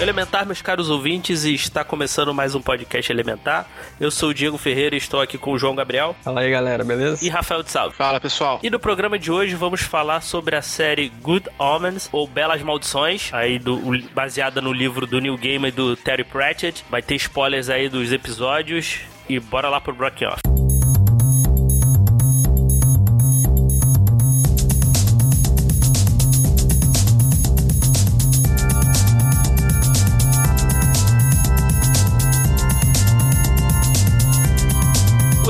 Elementar, meus caros ouvintes, e está começando mais um podcast Elementar. Eu sou o Diego Ferreira e estou aqui com o João Gabriel Fala aí, galera, beleza? e Rafael de Salve. Fala pessoal. E no programa de hoje vamos falar sobre a série Good Omens ou Belas Maldições, aí do, baseada no livro do Neil Gaiman e do Terry Pratchett. Vai ter spoilers aí dos episódios e bora lá pro Brock Off.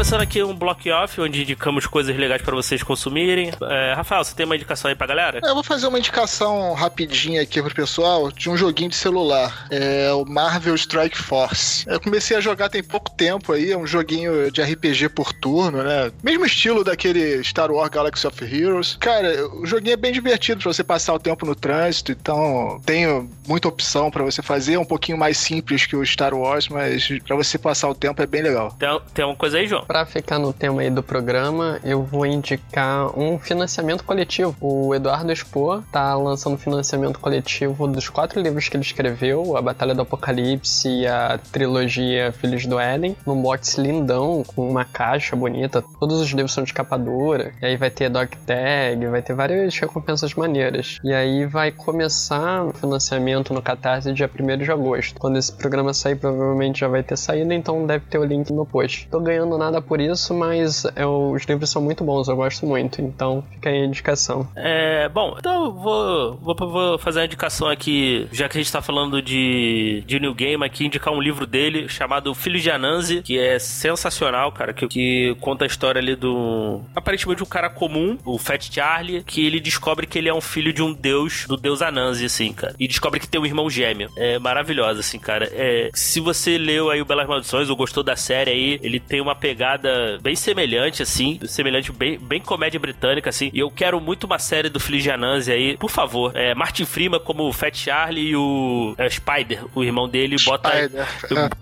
Começando aqui um block off, onde indicamos coisas legais pra vocês consumirem. É, Rafael, você tem uma indicação aí pra galera? Eu vou fazer uma indicação rapidinha aqui pro pessoal de um joguinho de celular. É o Marvel Strike Force. Eu comecei a jogar tem pouco tempo aí, é um joguinho de RPG por turno, né? Mesmo estilo daquele Star Wars Galaxy of Heroes. Cara, o joguinho é bem divertido pra você passar o tempo no trânsito, então tem muita opção pra você fazer, é um pouquinho mais simples que o Star Wars, mas pra você passar o tempo é bem legal. Tem, tem uma coisa aí, João? Pra ficar no tema aí do programa, eu vou indicar um financiamento coletivo. O Eduardo Expo tá lançando financiamento coletivo dos quatro livros que ele escreveu, A Batalha do Apocalipse e a trilogia Filhos do Éden, num box lindão, com uma caixa bonita. Todos os livros são de capa dura, e aí vai ter dog tag, vai ter várias recompensas maneiras. E aí vai começar o financiamento no Catarse dia 1 de agosto. Quando esse programa sair, provavelmente já vai ter saído, então deve ter o link no post. Tô ganhando nada por isso, mas os livros são muito bons, eu gosto muito, então fica aí a indicação. É, bom, então vou, vou, vou fazer uma indicação aqui, já que a gente tá falando de, de New Game aqui, indicar um livro dele chamado Filho de Anansi, que é sensacional, cara, que, que conta a história ali do. Aparentemente um cara comum, o Fat Charlie, que ele descobre que ele é um filho de um deus, do deus Anansi, assim, cara. E descobre que tem um irmão gêmeo. É maravilhosa, assim, cara. É, se você leu aí o Belas Maldições ou gostou da série aí, ele tem uma pegada bem semelhante, assim, semelhante, bem, bem comédia britânica, assim. E eu quero muito uma série do Anansi aí, por favor. É, Martin Freeman como o Fat Charlie e o é, Spider, o irmão dele, bota. Spider.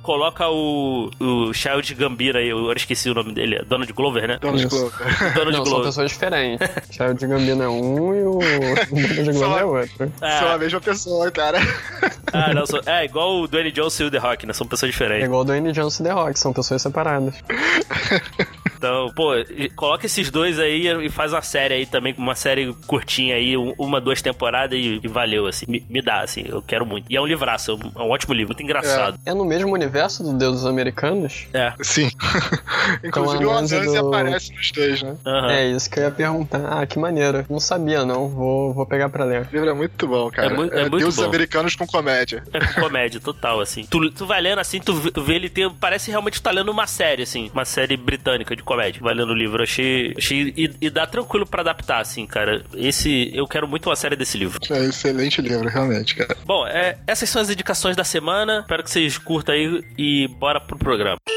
Coloca o, o Child Gambira aí, eu agora esqueci o nome dele, é Donald Glover, né? Donald Isso. Glover. Donald Não, são Glover. pessoas diferentes. Child de Gambino é um e o Donald de Glover é outro. Ah, São a mesma pessoa, cara. ah, não, são- é igual o Dwayne Johnson e o The Rock, né? São pessoas É diferentes. igual o Dwayne Johnson e The Rock, são pessoas separadas. Então, pô, coloca esses dois aí e faz uma série aí também, uma série curtinha aí, um- uma, duas temporadas e, e valeu, assim. Me, me dá, assim, eu quero muito. E é um livraço, é um, é ótimo livro, muito engraçado. É no mesmo universo do Deus dos Americanos? É. Sim. Inclusive Então, o Anansi do- aparece nos dois, né? aham. É isso que eu ia perguntar. Ah, que maneiro. Não sabia, não. Vou, vou pegar pra ler. O livro é muito bom, cara. É muito- é muito Deuses bom. americanos com comédia. É com comédia total, assim. Tu, tu vai lendo assim, tu, vê- tu vê ele ter. Parece realmente tá lendo uma série, assim. Uma série britânica de comédia. Vai lendo o livro. Achei. achei e, e dá tranquilo pra adaptar, assim, cara. Esse. Eu quero muito uma série desse livro. É um excelente livro, realmente, cara. Bom, é, essas são as indicações da semana. Espero que vocês curtam aí e bora pro programa. Bom,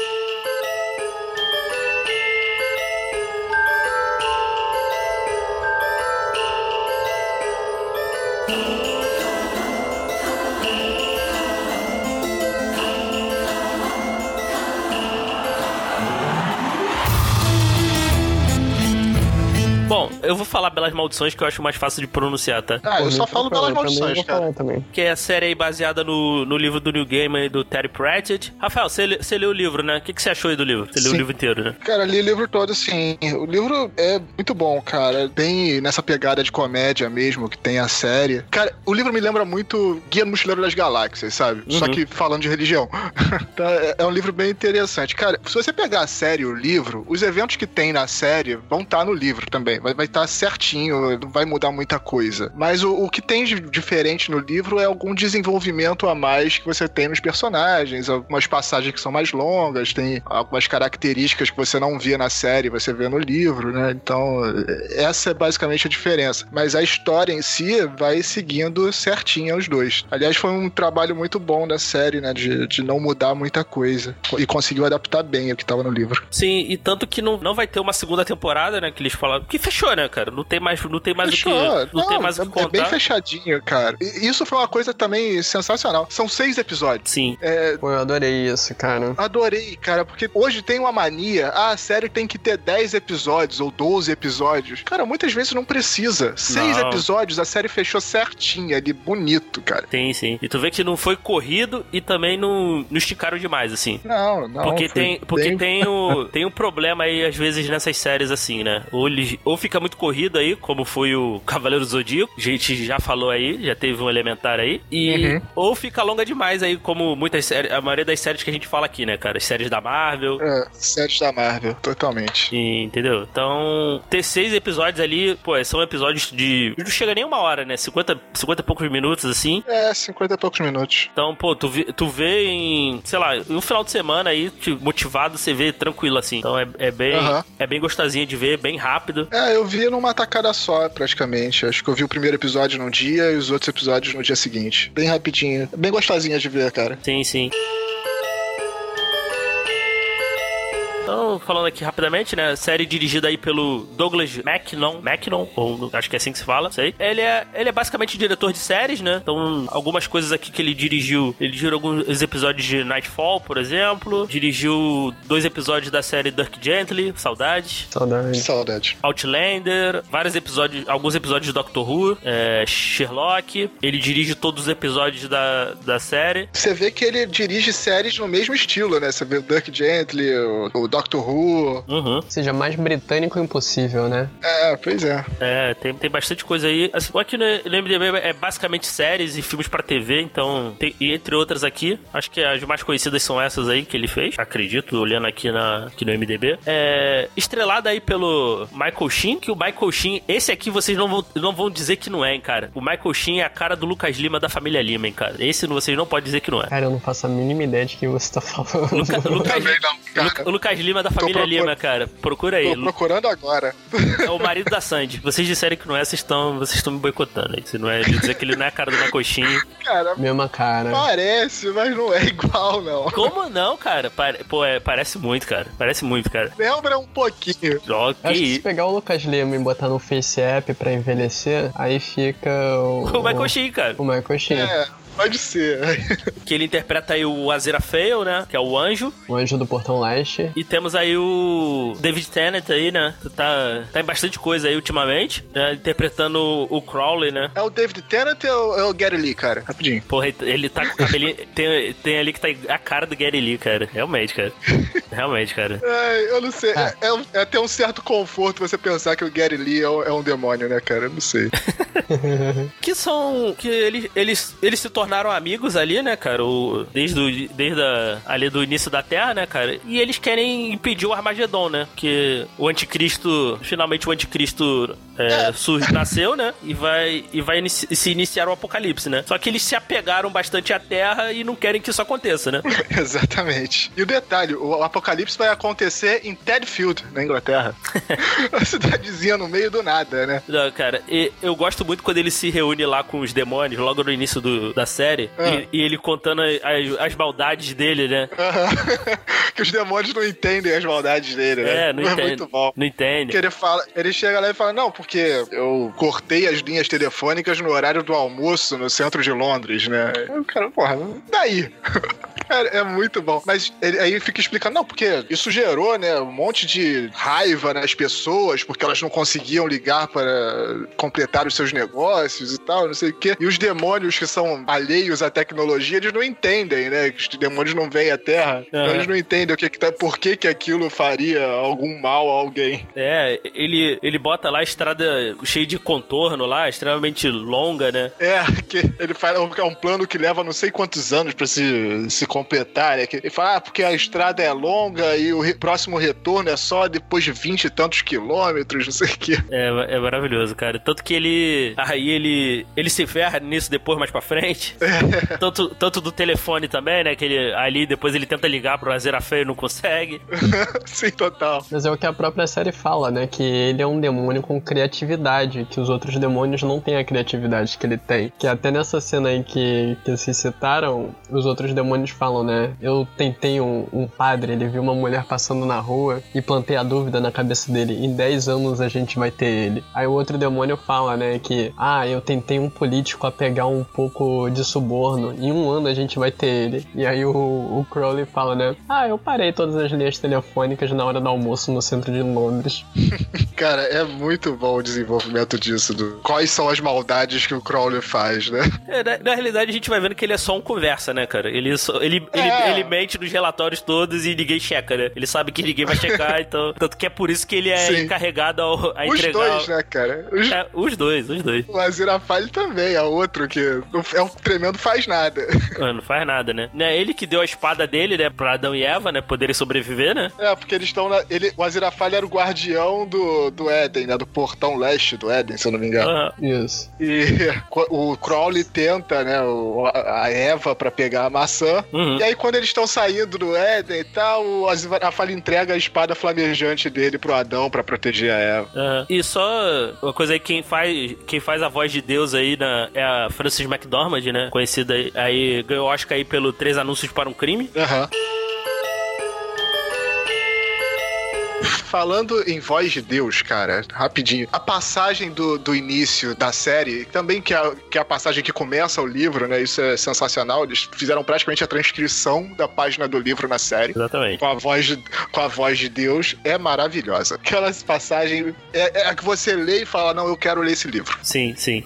eu vou falar Belas Maldições que eu acho mais fácil de pronunciar, tá? Ah, eu só falo também maldições, cara. também. Que é a série aí baseada no, no livro do New Gaiman e do Terry Pratchett. Rafael, você, leu o livro, né? O que, que você achou aí do livro? Você leu o Sim. livro inteiro, né? Cara, li o livro todo, assim. O livro é muito bom, cara. Bem nessa pegada de comédia mesmo, que tem a série. Cara, o livro me lembra muito Guia do Mochileiro das Galáxias, sabe? Só Uhum. que falando de religião. Então, é- é um livro bem interessante. Cara, se você pegar a série o livro, os eventos que tem na série vão estar no livro também. Vai estar certinho, não vai mudar muita coisa. Mas o, o que tem de diferente no livro é algum desenvolvimento a mais que você tem nos personagens, algumas passagens que são mais longas, tem algumas características que você não via na série, você vê no livro, né? Então, essa é basicamente a diferença. Mas a história em si vai seguindo certinho os dois. Aliás, foi um trabalho muito bom da série, né? De, de não mudar muita coisa. E conseguiu adaptar bem o que estava no livro. Sim, e tanto que não, não vai ter uma segunda temporada, né? Que eles falaram. Que fechou, né? Cara. Não tem mais, não tem mais Fechou. o que, não, tem mais o é, que contar. É bem fechadinho, cara. E isso foi uma coisa também sensacional. São seis episódios. Sim. É, Pô, eu adorei isso, cara. Adorei, cara, porque hoje tem uma mania, ah, a série tem que ter 10 episódios ou 12 episódios. Cara, muitas vezes não precisa. Seis Não. episódios, a série fechou certinha ali, bonito, cara. Sim, sim. E tu vê que não foi corrido e também não, não esticaram demais, assim. Não, não. Porque, tem, porque bem- tem, o, tem um problema aí, às vezes, nessas séries assim, né? Ou, ou fica muito corrido aí, como foi o Cavaleiro do Zodíaco, a gente já falou aí, já teve um elementar aí. E, Uhum. Ou fica longa demais aí, como muitas séries, a maioria das séries que a gente fala aqui, né, cara? As séries da Marvel. É, séries da Marvel, totalmente. E, entendeu? Então, ter seis episódios ali, pô, são episódios de. Não chega nem uma hora, né? 50, 50 e poucos minutos, assim. É, 50 e poucos minutos. Então, pô, tu vê, tu vê em, sei lá, em um final de semana aí, motivado, você vê tranquilo, assim. Então é, é bem. Aham. É bem gostosinho de ver, bem rápido. É, eu vi numa tacada só, praticamente. Acho que eu vi o primeiro episódio num dia e os outros episódios no dia seguinte. Bem rapidinho. Bem gostosinha de ver, cara. Sim, sim. Então, falando aqui rapidamente, né? Série dirigida aí pelo Douglas Mackinnon. Mackinnon, ou acho que é assim que se fala, sei. Ele é, ele é basicamente diretor de séries, né? Então, algumas coisas aqui que ele dirigiu. Ele dirigiu alguns episódios de Nightfall, por exemplo. Dirigiu dois episódios da série Dirk Gently, Saudades. Saudade. Saudade. Outlander, vários episódios, alguns episódios de Doctor Who, é, Sherlock. Ele dirige todos os episódios da, da série. Você vê que ele dirige séries no mesmo estilo, né? Você vê o Dirk Gently, o, o Doctor Who. Uhum. Seja mais britânico impossível, né? É, pois é. É, tem, tem bastante coisa aí. Assim, aqui no, MDB é basicamente séries e filmes pra TV, então, tem- e entre outras aqui, acho que as mais conhecidas são essas aí que ele fez, acredito, olhando aqui, na, aqui no MDB. É, estrelada aí pelo Michael Sheen, que o Michael Sheen, esse aqui vocês não vão, não vão dizer que não é, hein, cara. O Michael Sheen é a cara do Lucas Lima da família Lima, hein, cara. Esse vocês não podem dizer que não é. Cara, eu não faço a mínima ideia de que você tá falando. Luca- Lucas, Também não, cara. Luca- o Lucas Lima da família. Lima, cara. Procura aí. Tô procurando agora. É o marido da Sandy. Vocês disserem que não é, vocês estão vocês estão me boicotando aí. Se não é dizer que ele não é a cara do Michael Cara, Mesma cara. parece, mas não é igual, não. Como não, cara? Pare- Pô, é, parece muito, cara. Parece muito, cara. Lembra um pouquinho. Ó, que Acho que se pegar o Lucas Lima e botar no Face App pra envelhecer, aí fica o. O Sheen, cara. O Sheen. É, pode ser. Que ele interpreta aí o Aziraphale, né? Que é o anjo. O anjo do portão leste. E temos aí o David Tennant aí, né? Tá, tá em bastante coisa aí ultimamente. Né? Interpretando o o Crowley, né? É o David Tennant ou é o Gary Lee, cara? Rapidinho. Porra, ele tá com o cabelinho. tem, tem ali que tá a cara do Gary Lee, cara. Realmente, cara. Realmente, cara. É, eu não sei. Ah. É, é um- é até um certo conforto você pensar que o Gary Lee é um, é um demônio, né, cara? Eu não sei. Que são. Que eles, eles, eles se tornaram amigos ali, né, cara? O, desde, o, desde a, ali do início da Terra, né, cara? E eles querem impedir o Armagedon, né? Que o anticristo. Finalmente o anticristo é, sur- nasceu, né? E vai, e vai inici- se iniciar o apocalipse, né? Só que eles se apegaram bastante à Terra e não querem que isso aconteça, né? Exatamente. E o detalhe, o apocalipse vai acontecer em Tedfield, na Inglaterra. a cidadezinha no meio do nada, né? Não, cara, eu gosto muito quando ele se reúne lá com os demônios, logo no início do- da série, Ah. e, e ele contando as, as maldades dele, né? que os demônios não entendem as maldades dele, né? É, não é entende. muito bom. Não entende. Que ele fala, ele chega lá e fala: Não, porque eu cortei as linhas telefônicas no horário do almoço no centro de Londres, né? O cara, porra, daí? Cara, é muito bom. Mas ele, aí fica explicando, não, porque isso gerou, né, um monte de raiva nas pessoas, porque elas não conseguiam ligar para completar os seus negócios e tal, não sei o quê. E os demônios que são alheios à tecnologia, eles não entendem, né? Que os demônios não vêm à Terra. Então Aham. eles não entendem o que, que tá, por que, que aquilo faria algum mal a alguém. É, ele, ele bota lá a estrada cheia de contorno lá, extremamente longa, né? É, que ele fala que é um plano que leva não sei quantos anos pra se, se completar, né? Que ele fala, ah, porque a estrada é longa e o re- próximo retorno é só depois de 20 e tantos quilômetros, não sei o quê. É, é maravilhoso, cara. Tanto que ele. Aí ele. Ele se ferra nisso depois mais pra frente. Tanto, tanto do telefone também, né? Que ele ali depois ele tenta ligar pro Azerafeio e não consegue. Sim, total. Mas é o que a própria série fala, né? Que ele é um demônio com criatividade, que os outros demônios não têm a criatividade que ele tem. Que até nessa cena aí que, que se citaram, os outros demônios falam falam, né? Eu tentei um, um padre, ele viu uma mulher passando na rua e plantei a dúvida na cabeça dele: em 10 anos a gente vai ter ele. Aí o outro demônio fala, né? Que, ah, eu tentei um político a pegar um pouco de suborno, em um ano a gente vai ter ele. E aí o, o Crowley fala, né? Ah, eu parei todas as linhas telefônicas na hora do almoço no centro de Londres. Cara, é muito bom o desenvolvimento disso. Do... Quais são as maldades que o Crowley faz, né? É, na, na realidade, a gente vai vendo que ele é só um conversa, né, cara? Ele, só- ele, ele, É. ele mente nos relatórios todos e ninguém checa, né? Ele sabe que ninguém vai checar, então. Tanto que é por isso que ele é Sim. encarregado ao, a Os entregar. dois, né, cara? Os... É, os dois, os dois. O Aziraphale também é outro que não- é um tremendo faz nada. Ah, Não faz nada, né? né? Ele que deu a espada dele, né, pra Adão e Eva, né, poderem sobreviver, né? É, porque eles estão na. Ele, o Aziraphale era o guardião do, do Éden, né? Do portão leste do Éden, se eu não me engano. Aham. Isso. E o Crowley tenta, né, o- a Eva pra pegar a maçã. Uhum. E aí, quando eles estão saindo do Éden e tal, o Aziraphale entrega a espada flamejante dele pro Adão pra proteger a Eva. Aham. E só uma coisa aí, quem faz, quem faz a voz de Deus aí na, é a Frances McDormand, né? Conhecida aí, aí ganhou Oscar aí pelo Três Anúncios para um Crime. Aham. Falando em voz de Deus, cara, rapidinho. A passagem do, do início da série, também que é, a, que é a passagem que começa o livro, né? Isso é sensacional. Eles fizeram praticamente a transcrição da página do livro na série. Exatamente. Com a, voz de, com a voz de Deus é maravilhosa. Aquela passagem é, é a que você lê e fala: Não, eu quero ler esse livro. Sim, sim.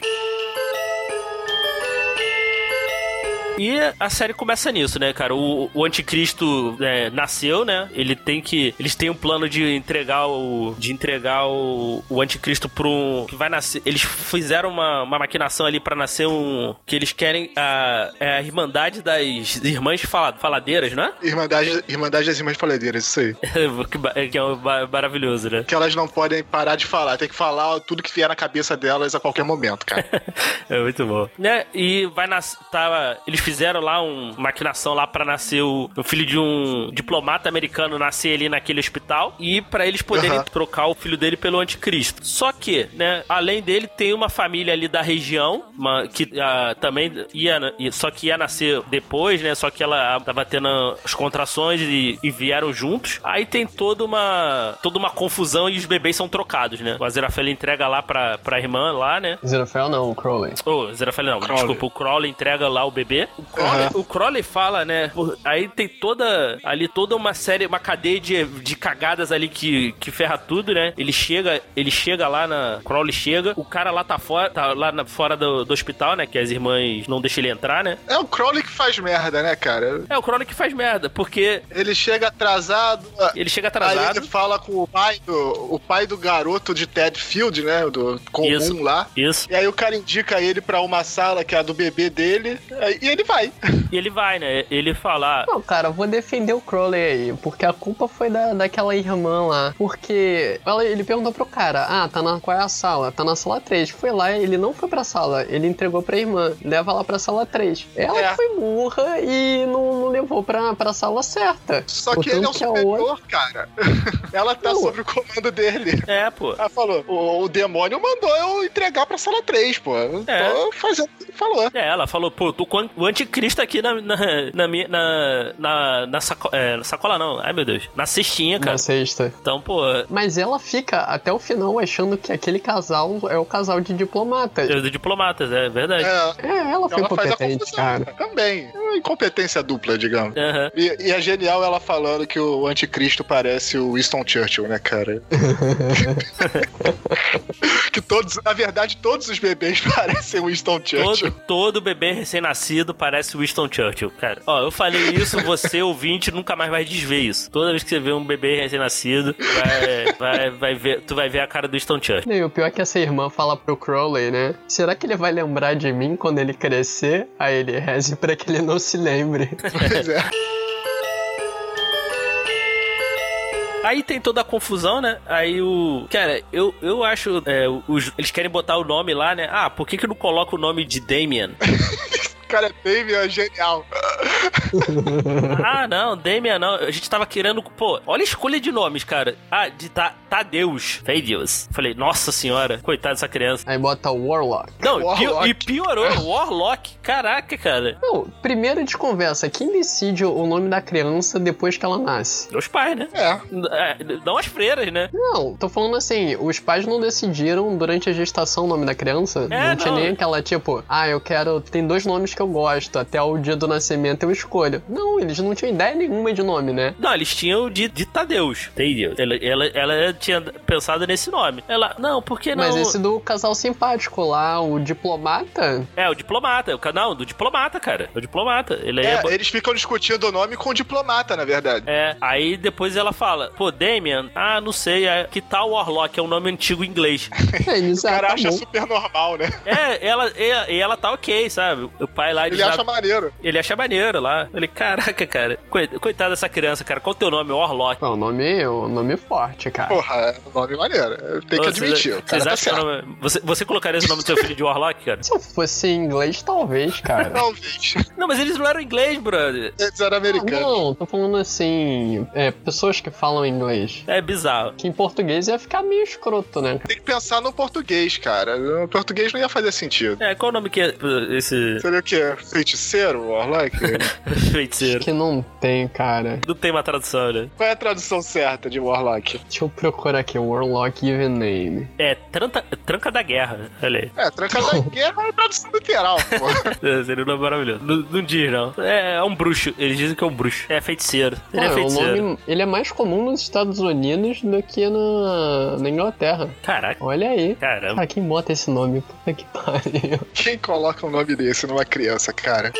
E a série começa nisso, né, cara? O, o anticristo é, nasceu, né? Ele tem que. Eles têm um plano de entregar o. De entregar o, o anticristo pro. um- Que vai nascer. Eles fizeram uma, uma maquinação ali pra nascer um. Que eles querem a, é a Irmandade das Irmãs fala, Faladeiras, não é? Irmandade, Irmandade das Irmãs Faledeiras, isso aí. que, é maravilhoso, né? Que elas não podem parar de falar, tem que falar tudo que vier na cabeça delas a qualquer momento, cara. É muito bom. Né? E vai nascer. Tava, eles fizeram lá uma maquinação lá pra nascer o, o filho de um diplomata americano nascer ali naquele hospital e pra eles poderem Aham. trocar o filho dele pelo anticristo. Só que, né, além dele, tem uma família ali da região uma- que ah, também ia, só que ia nascer depois, né? Só que ela tava tendo as contrações e, e vieram juntos. Aí tem toda uma toda uma confusão e os bebês são trocados, né? O Aziraphale entrega lá pra, pra irmã lá, né? Zerofel não, o Crowley. Ô, Zerafale não, Crowley. desculpa, o Crowley entrega lá o bebê. O Crowley, Aham. o Crowley fala, né? Aí tem toda. Ali toda uma série, uma cadeia de, de cagadas ali que, que ferra tudo, né? Ele chega, ele chega lá na. Crowley chega, o cara lá tá fora, tá lá na- fora do, do hospital, né? Que as irmãs não deixam ele entrar, né? É o Crowley que faz merda, né, cara? É o Crowley que faz merda, porque Ele chega atrasado. ele chega Aí atrasado. ele fala com o pai do, o pai do garoto de Ted Field, né? Do comum Isso. lá. Isso. E aí o cara indica ele pra uma sala que é a do bebê dele. aí- E ele vai. E ele vai, né? Ele fala. ah, Não, cara, eu vou defender o Crowley aí, porque a culpa foi da, daquela irmã lá. Porque ela, ele perguntou pro cara, ah, tá na, qual é a sala? Tá na sala 3. Foi lá, ele não foi pra sala, ele entregou pra irmã, leva lá pra sala 3. Ela É. que foi burra e não, não levou pra, pra sala certa. Só que ele é o superior, outra- cara. Ela tá Não. sob o comando dele. É, pô. Ela falou, o, o demônio mandou eu entregar pra sala 3, pô. É. Tô fazendo o que ele falou. É, ela falou, pô, tô com o anticristo aqui na, na, na minha. Na, na, na, saco- é, sacola, não. Ai, meu Deus. Na cestinha, cara. Na sexta. Então, pô, Mas ela fica até o final achando que aquele casal é o casal de diplomatas. é do diplomatas, é verdade. É, É, ela foi ela faz a incompetente, confusão. cara. Também. Uma incompetência dupla, digamos. Aham. E, e é genial ela falando que o anticristo parece o Winston Churchill, né, cara? que todos, na verdade, todos os bebês parecem o Winston Churchill. Todo, todo bebê recém-nascido parece Winston Churchill, cara. Ó, eu falei isso, você, ouvinte, nunca mais vai desver isso. Toda vez que você vê um bebê recém-nascido, vai, vai, vai ver, tu vai ver a cara do Winston Churchill. E o pior é que essa irmã fala pro Crowley, né? Será que ele vai lembrar de mim quando ele crescer? Aí ele reze pra que ele não se lembre. Pois é. Aí tem toda a confusão, né? Aí o. Cara, eu, eu acho. é, os- eles querem botar o nome lá, né? Ah, por que, que não coloca o nome de Damien? Cara, Damien é genial. ah, não, Damian não. A gente tava querendo. Pô, olha a escolha de nomes, cara. Ah, de ta, Tadeus. Tadeus. Falei, nossa senhora, coitada dessa criança. Aí bota Warlock. Não, Warlock. e piorou, Warlock. Caraca, cara. Não, primeiro de conversa, quem decide o nome da criança depois que ela nasce? Os pais, né? É. É, Não as freiras, né? Não, tô falando assim, os pais não decidiram durante a gestação o nome da criança. É, não tinha não. nem aquela tipo, ah, eu quero. Tem dois nomes que eu gosto, até o dia do nascimento eu escolho. Não, eles não tinham ideia nenhuma de nome, né? Não, eles tinham de, de Tadeus. Tadeus. Ela, ela, ela tinha pensado nesse nome. Ela, não, por que não? Mas esse do casal simpático lá, o diplomata, É, o diplomata. O canal do diplomata, cara. O diplomata. Ele é. É, eles ficam discutindo o nome com o diplomata, na verdade. É, aí depois ela fala, pô, Damian, ah, não sei, é, que tal Warlock? É um nome antigo em inglês. é, isso O cara ah, tá acha bom. super normal, né? é, ela, e, e ela tá ok, sabe? O pai lá, Ele acha maneiro. ele acha maneiro lá. Falei, caraca, cara, coi- coitada dessa criança, cara, qual o teu nome? Warlock. Não, o nome, o nome forte, cara. Porra, é um nome maneiro. Tem que admitir. O tá que o nome- você, você colocaria esse nome do seu filho de Warlock, cara? Se eu fosse em inglês, talvez, cara. Talvez. Não, mas eles não eram inglês, brother. Eles eram Ah, americanos. não, tô falando assim, é, pessoas que falam inglês. É bizarro. Que em português ia ficar meio escroto, né? Tem que pensar no português, cara. No português não ia fazer sentido. É, qual o nome que é esse Seria o quê? Feiticeiro? Warlock? feiticeiro? Que não tem, cara. Não tem uma tradução, né? Qual é a tradução certa de Warlock? Deixa eu procurar aqui, Warlock Even Name. É, tranca, tranca da guerra. Olha aí. É, Tranca da Guerra é tradução literal, pô. É, Seria um nome maravilhoso. Não, não diz, não. É, é um bruxo. Eles dizem que é um bruxo. É feiticeiro. Ele é Ah, o feiticeiro. nome, ele é mais comum nos Estados Unidos do que na, na Inglaterra. Caraca. Olha aí. Caramba. Cara, quem bota esse nome? Puta que pariu. Quem coloca um nome desse numa criança, cara?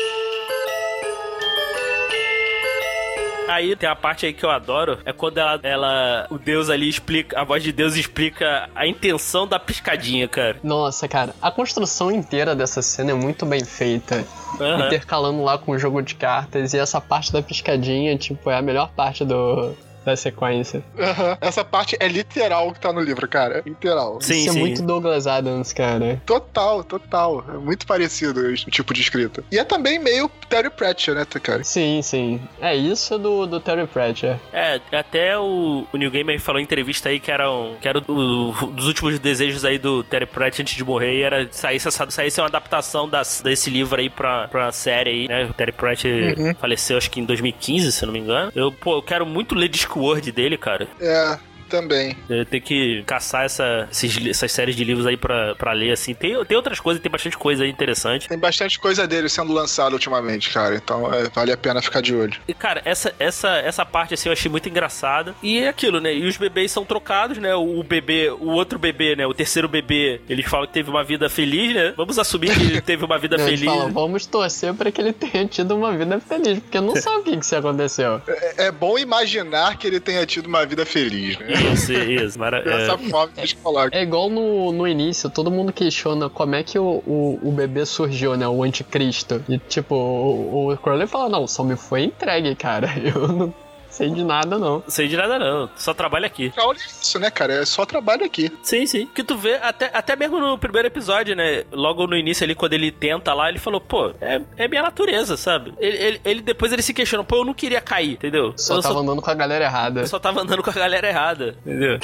Aí tem a parte aí que eu adoro, é quando ela, ela, o Deus ali explica, a voz de Deus explica a intenção da piscadinha, cara. Nossa, cara, a construção inteira dessa cena é muito bem feita. Aham. Intercalando lá com o jogo de cartas. E essa parte da piscadinha, tipo, é a melhor parte do, da sequência. Aham. Essa parte é literal o que tá no livro, cara. Literal. Sim, Isso sim. é muito Douglas Adams, cara. Total, total. É muito parecido o tipo de escrita. E é também meio Terry Pratchett, né, cara? Sim, sim. É isso do, do Terry Pratchett. É, até o, o Neil Gaiman falou em entrevista aí que era um, que era o- o- dos últimos desejos aí do Terry Pratchett antes de morrer, e era saísse, essa- saísse uma adaptação das, desse livro aí pra, pra série aí, né? O Terry Pratchett Uhum. faleceu acho que em 2015, se eu não me engano. Eu, pô, eu quero muito ler Discworld dele, cara. É, também. Eu tenho que caçar essa, esses essas séries de livros aí pra, pra ler, assim. Tem, tem outras coisas, tem bastante coisa aí interessante. Tem bastante coisa dele sendo lançada ultimamente, cara. Então é, vale a pena ficar de olho. E, cara, essa, essa, essa parte, assim, eu achei muito engraçada. E é aquilo, né? E os bebês são trocados, né? O bebê, o outro bebê, né? O terceiro bebê, eles falam que teve uma vida feliz, né? Vamos assumir que ele teve uma vida feliz. falam, vamos torcer pra que ele tenha tido uma vida feliz, porque não sabe o que, que isso aconteceu. É, é bom imaginar que ele tenha tido uma vida feliz, né? Isso, isso. Mara... Dessa é. eles colocam. É igual no, no início, todo mundo questiona como é que o, o, o bebê surgiu, né? O anticristo. E tipo, o, o Crowley fala, não, só me foi entregue, cara. Eu não sei de nada, não. Sei de nada, não. Só trabalho aqui. Olha isso, né, cara? É só trabalho aqui. Sim, sim. Que tu vê, até, até mesmo no primeiro episódio, né? Logo no início ali, quando ele tenta lá, ele falou, pô, é, é minha natureza, sabe? Ele, ele, ele- depois ele se questiona, pô, eu não queria cair, entendeu? Só eu tava andando com a galera errada. Eu só tava andando com a galera errada, entendeu?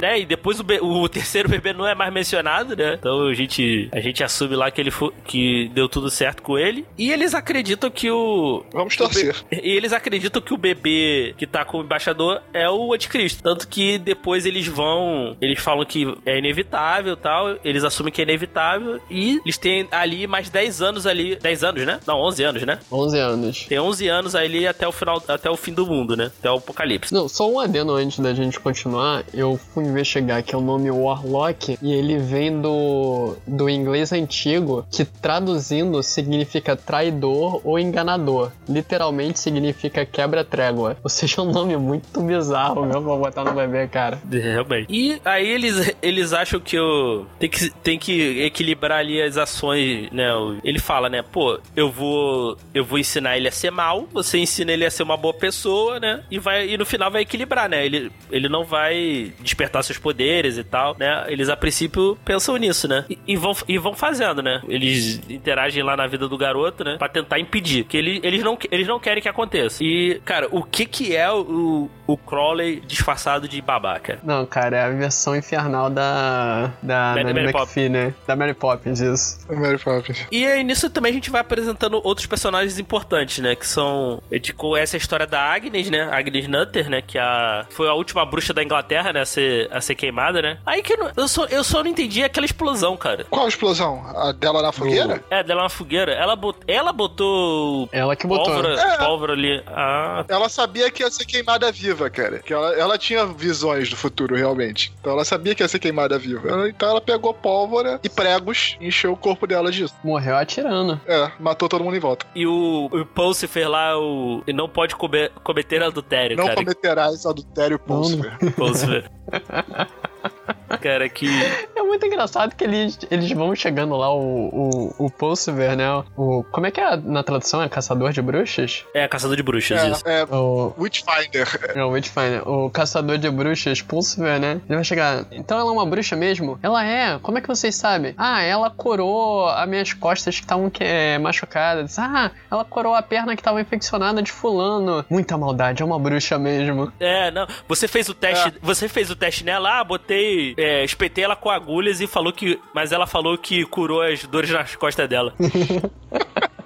Né? E depois o, o terceiro bebê não é mais mencionado, né? Então a gente, a gente assume lá que ele que deu tudo certo com ele. E eles acreditam que o. Vamos o torcer. E eles acreditam que o bebê que tá como embaixador é o anticristo. Tanto que depois eles vão. Eles falam que é inevitável e tal. Eles assumem que é inevitável. E eles têm ali mais 10 anos ali. 10 anos, né? Não, 11 anos, né? 11 anos. Tem 11 anos ali até o final, até o fim do mundo, né? Até o apocalipse. Não, só um adendo antes da gente continuar. Eu fui investigar que é o nome Warlock e ele vem do, do inglês antigo, que traduzindo significa traidor ou enganador. Literalmente significa quebra-trégua. Ou seja, é um nome muito bizarro mesmo pra botar no bebê, cara. Realmente. E aí eles, eles acham que o tem que tem que equilibrar ali as ações, né? Ele fala, né? Pô, eu vou eu vou ensinar ele a ser mal, você ensina ele a ser uma boa pessoa, né? E vai e no final vai equilibrar, né? Ele ele não vai despertar despertar seus poderes e tal, né? Eles a princípio pensam nisso, né? E, e vão, e vão fazendo, né? Eles interagem lá na vida do garoto, né? Pra tentar impedir. Que ele, eles, não, eles não querem que aconteça. E, cara, o que que é o, o Crowley disfarçado de babaca? Não, cara, é a versão infernal da. Da Mary- Mary, Mary McPhee, né? Da Mary Poppins, isso. Mary Poppins. E aí, nisso também a gente vai apresentando outros personagens importantes, né? Que são. A gente conhece a história da Agnes, né? Agnes Nutter, né? Que a, foi a última bruxa da Inglaterra, né? A ser, a ser queimada, né? Aí que eu, não- eu, só, eu só não entendi aquela explosão, cara. Qual explosão? A dela na fogueira? É, dela na fogueira. Ela, bot, ela botou. Ela que botou. Pólvora, É. pólvora ali. Ah, Ela sabia que ia ser queimada viva, cara. Que ela, ela tinha visões do futuro, realmente. Então ela sabia que ia ser queimada viva. Então ela pegou pólvora e pregos e encheu o corpo dela disso. Morreu atirando. É, matou todo mundo em volta. e o, o Pulsifer lá, o. e Não pode comer, cometer adultério, Não cara. cometerás adultério Pulsifer. Pulsifer. cara, que. É muito engraçado que eles, eles vão chegando lá, o, o, o Pulsiver, né? O, como é que é na tradução? É Caçador de Bruxas? É, caçador de bruxas, isso. É, é O, Witchfinder. É o Witchfinder, o caçador de bruxas, Pulsiver, né? Ele vai chegar. Então ela é uma bruxa mesmo? Ela é. Como é que vocês sabem? Ah, ela curou as minhas costas que estavam é, machucadas. Ah, ela curou a perna que estava infeccionada de fulano. Muita maldade, é uma bruxa mesmo. É, não. Você fez o teste. Você fez o teste nela, ah, botei. É, espetei ela com agulhas e falou que. Mas ela falou que curou as dores nas costas dela.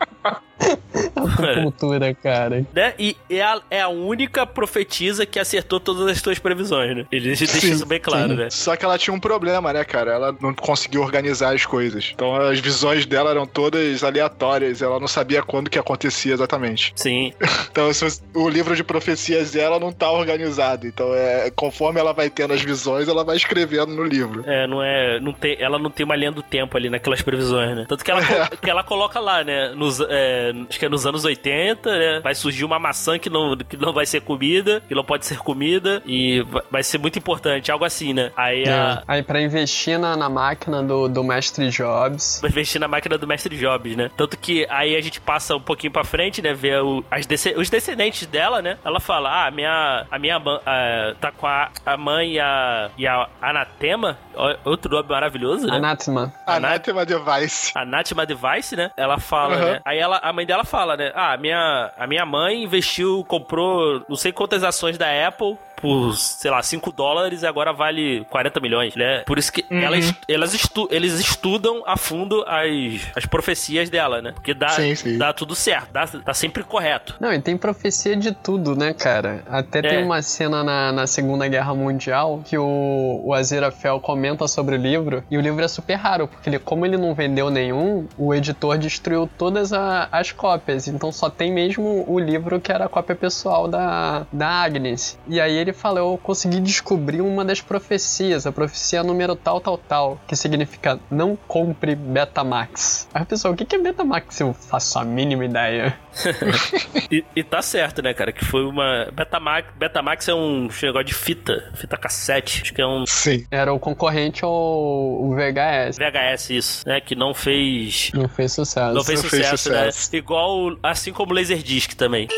Cultura, cara. né? E é a, é a única profetisa que acertou todas as suas previsões, né? Ele deixa Sim, isso bem claro, né? Só que ela tinha um problema, né, cara? Ela não conseguiu organizar as coisas. Então as visões dela eram todas aleatórias. Ela não sabia quando que acontecia exatamente. Sim. Então o livro de profecias dela não tá organizado. Então é conforme ela vai tendo as visões, ela vai escrevendo no livro. É, não é. Não tem, ela não tem uma linha do tempo ali naquelas previsões, né? Tanto que ela, co- que ela coloca lá, né? Nos, é, acho que é nos anos 80, né? Vai surgir uma maçã que não, que não vai ser comida, que não pode ser comida, e vai, ser muito importante, algo assim, né? Aí a. É. Aí pra investir na, na máquina do, do mestre Jobs. Vai investir na máquina do Mestre Jobs, né? Tanto que aí a gente passa um pouquinho pra frente, né? Ver o- as os descendentes dela, né? Ela fala: Ah, a minha, a minha ah, tá com a, a mãe e a, e a Anatema, outro nome maravilhoso, né? Anathema. Anathema Device. a Natima Device, né? Ela fala, Uhum. né? Aí ela, a mãe dela fala, né? Ah, a minha, a minha mãe investiu, comprou não sei quantas ações da Apple por, sei lá, 5 dólares e agora vale 40 milhões, né? Por isso que Uhum. elas, elas estu, eles estudam a fundo as, as profecias dela, né? Porque dá, Sim, sim. dá tudo certo, dá, tá sempre correto. Não, e tem profecia de tudo, né, cara? Até É. tem uma cena na, na Segunda Guerra Mundial que o, o Aziraphale comenta sobre o livro, e o livro é super raro, porque ele, como ele não vendeu nenhum, o editor destruiu todas a- as cópias, então só tem mesmo o livro que era a cópia pessoal da, da Agnes. E aí ele fala, eu consegui descobrir uma das profecias, a profecia número tal, tal, tal, que significa não compre Betamax. Aí a pessoa, o que que é Betamax? Eu faço a mínima ideia. E, e tá certo, né, cara? Que foi uma. Betamax, Betamax é um negócio de fita, fita cassete. Acho que é um Sim. Era o concorrente ao o VHS. VHS, isso, né? Que não fez. Não fez sucesso. Não fez Não fez sucesso, né? sucesso. Igual, assim como o Laserdisc também.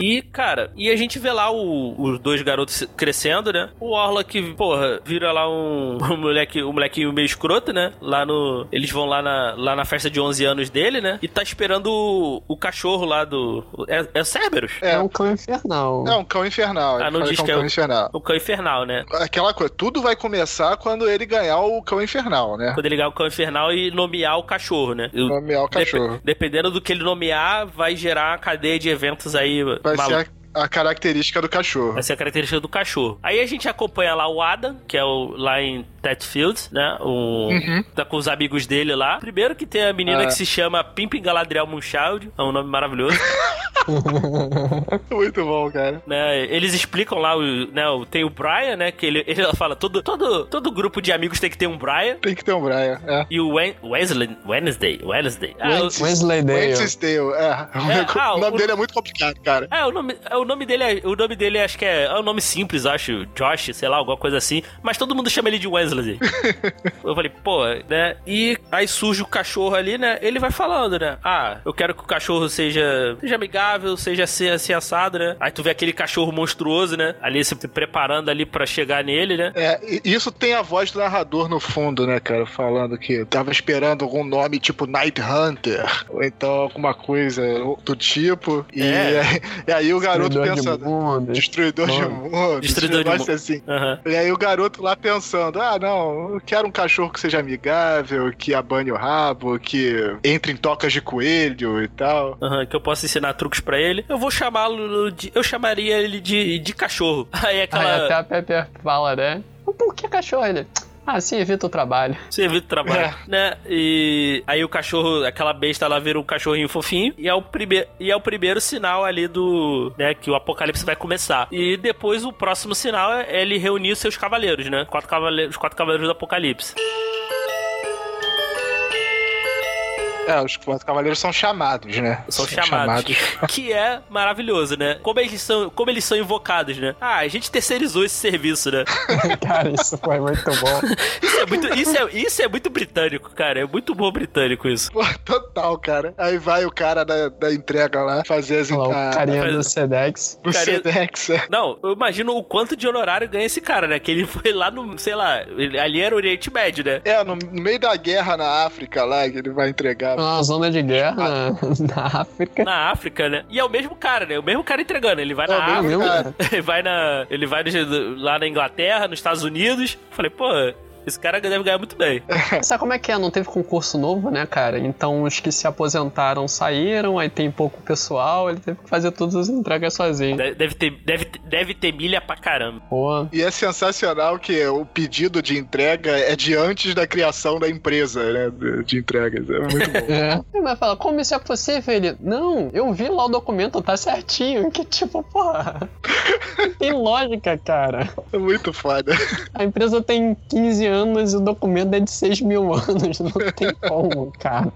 E, cara, e a gente vê lá o- os dois garotos crescendo, né? O Orla que, porra, vira lá um, um moleque, um molequinho meio escroto, né? Lá no. Eles vão lá na, lá na festa de 11 anos dele, né? E tá esperando o, o cachorro lá do. É, é o Cerberus? É, É, um cão infernal. é um cão infernal. Ah, não diz é um que é cão infernal. O cão infernal, né? Aquela coisa, tudo vai começar quando ele ganhar o cão infernal, né? Quando ele ligar o cão infernal e nomear o cachorro, né? O- Nomear o Dep- cachorro. dependendo do que ele nomear, vai gerar uma cadeia de eventos aí. Vai malu- ser a, característica do cachorro. Vai ser a característica do cachorro. Aí a gente acompanha lá o Adam, que é o lá em Tetfield, né? O, Tá com os amigos dele lá. Primeiro que tem a menina Ah. que se chama Pimpin Galadriel Munchild, é um nome maravilhoso. Muito bom, cara. né? Eles explicam lá, o, né? o- Tem o Brian, né? Que ele, ele fala, todo, todo, todo grupo de amigos tem que ter um Brian. Tem que ter um Brian. É. E o Wen- Wesley, Wednesday, Wednesday. Ah, Wednesday. Wesley Dale. Wednesdale, é. ah, o nome o- dele é muito complicado, cara. É, o nome, é, o nome dele é, o nome dele acho que é, é um nome simples, acho, Josh, sei lá, alguma coisa assim, mas todo mundo chama ele de Wesley. eu falei, pô, né? E aí surge o cachorro ali, né? Ele vai falando, né? Ah, eu quero que o cachorro seja, seja amigável, seja assim, assim assado, né? Aí tu vê aquele cachorro monstruoso, né? Ali se preparando ali pra chegar nele, né? É, isso tem a voz do narrador no fundo, né, cara? Falando que tava esperando algum nome tipo Night Hunter, ou então alguma coisa do tipo. E, É. aí, e aí o garoto Destruidor de pensando. mundo. Destruidor de mundo. Destruidor de mundo. assim. Aham. E aí o garoto lá pensando, ah, não, eu quero um cachorro que seja amigável, que abane o rabo, que entre em tocas de coelho e tal. Aham, que eu possa ensinar truques pra ele. Eu vou chamá-lo de. Eu chamaria ele de, de cachorro. Aí Aí aquela. até a Pepper fala, né? Por que cachorro? Ele, ah, sim, evita o trabalho. Você evita o trabalho, É. né? E aí o cachorro, aquela besta lá vira um cachorrinho fofinho e é o primeiro e é o primeiro sinal ali do, né, que o apocalipse vai começar. E depois o próximo sinal é ele reunir os seus cavaleiros, né? Quatro cavaleiros, os quatro cavaleiros do apocalipse. É, os quatro cavaleiros são chamados, né? São chamados. Que é maravilhoso, né? Como eles são, como eles são invocados, né? Ah, a gente terceirizou esse serviço, né? Cara, isso foi muito bom. Isso é muito, isso é, isso é muito britânico, cara. É muito bom britânico isso. Pô, total, cara. Aí vai o cara da, da entrega lá fazer as lá, a- o carinha do Sedex. do carinha- Sedex. é. Não, eu imagino o quanto de honorário ganha esse cara, né? Que ele foi lá no, sei lá, ali era o Oriente Médio, né? É, no, no meio da guerra na África lá, que ele vai entregar. Uma zona de guerra na, na África. Na África, né? E é o mesmo cara, né? O mesmo cara entregando. Ele vai É na África, ele vai na. Ele vai no- lá na Inglaterra, nos Estados Unidos. Falei, pô, esse cara deve ganhar muito bem. Sabe como é que é? Não teve concurso novo, né, cara? Então os que se aposentaram saíram, aí tem pouco pessoal, ele teve que fazer todas as entregas sozinho. De- Deve ter, deve, deve ter milha pra caramba. Pô. E é sensacional que o pedido de entrega é de antes da criação da empresa, né? De, entregas. É muito bom. É. Ele vai falar, como isso é possível? Ele, não, eu vi lá o documento, tá certinho. Que tipo, porra. Tem lógica, cara. É muito foda. A empresa tem 15 anos e o documento é de 6 mil anos. Não tem como, cara.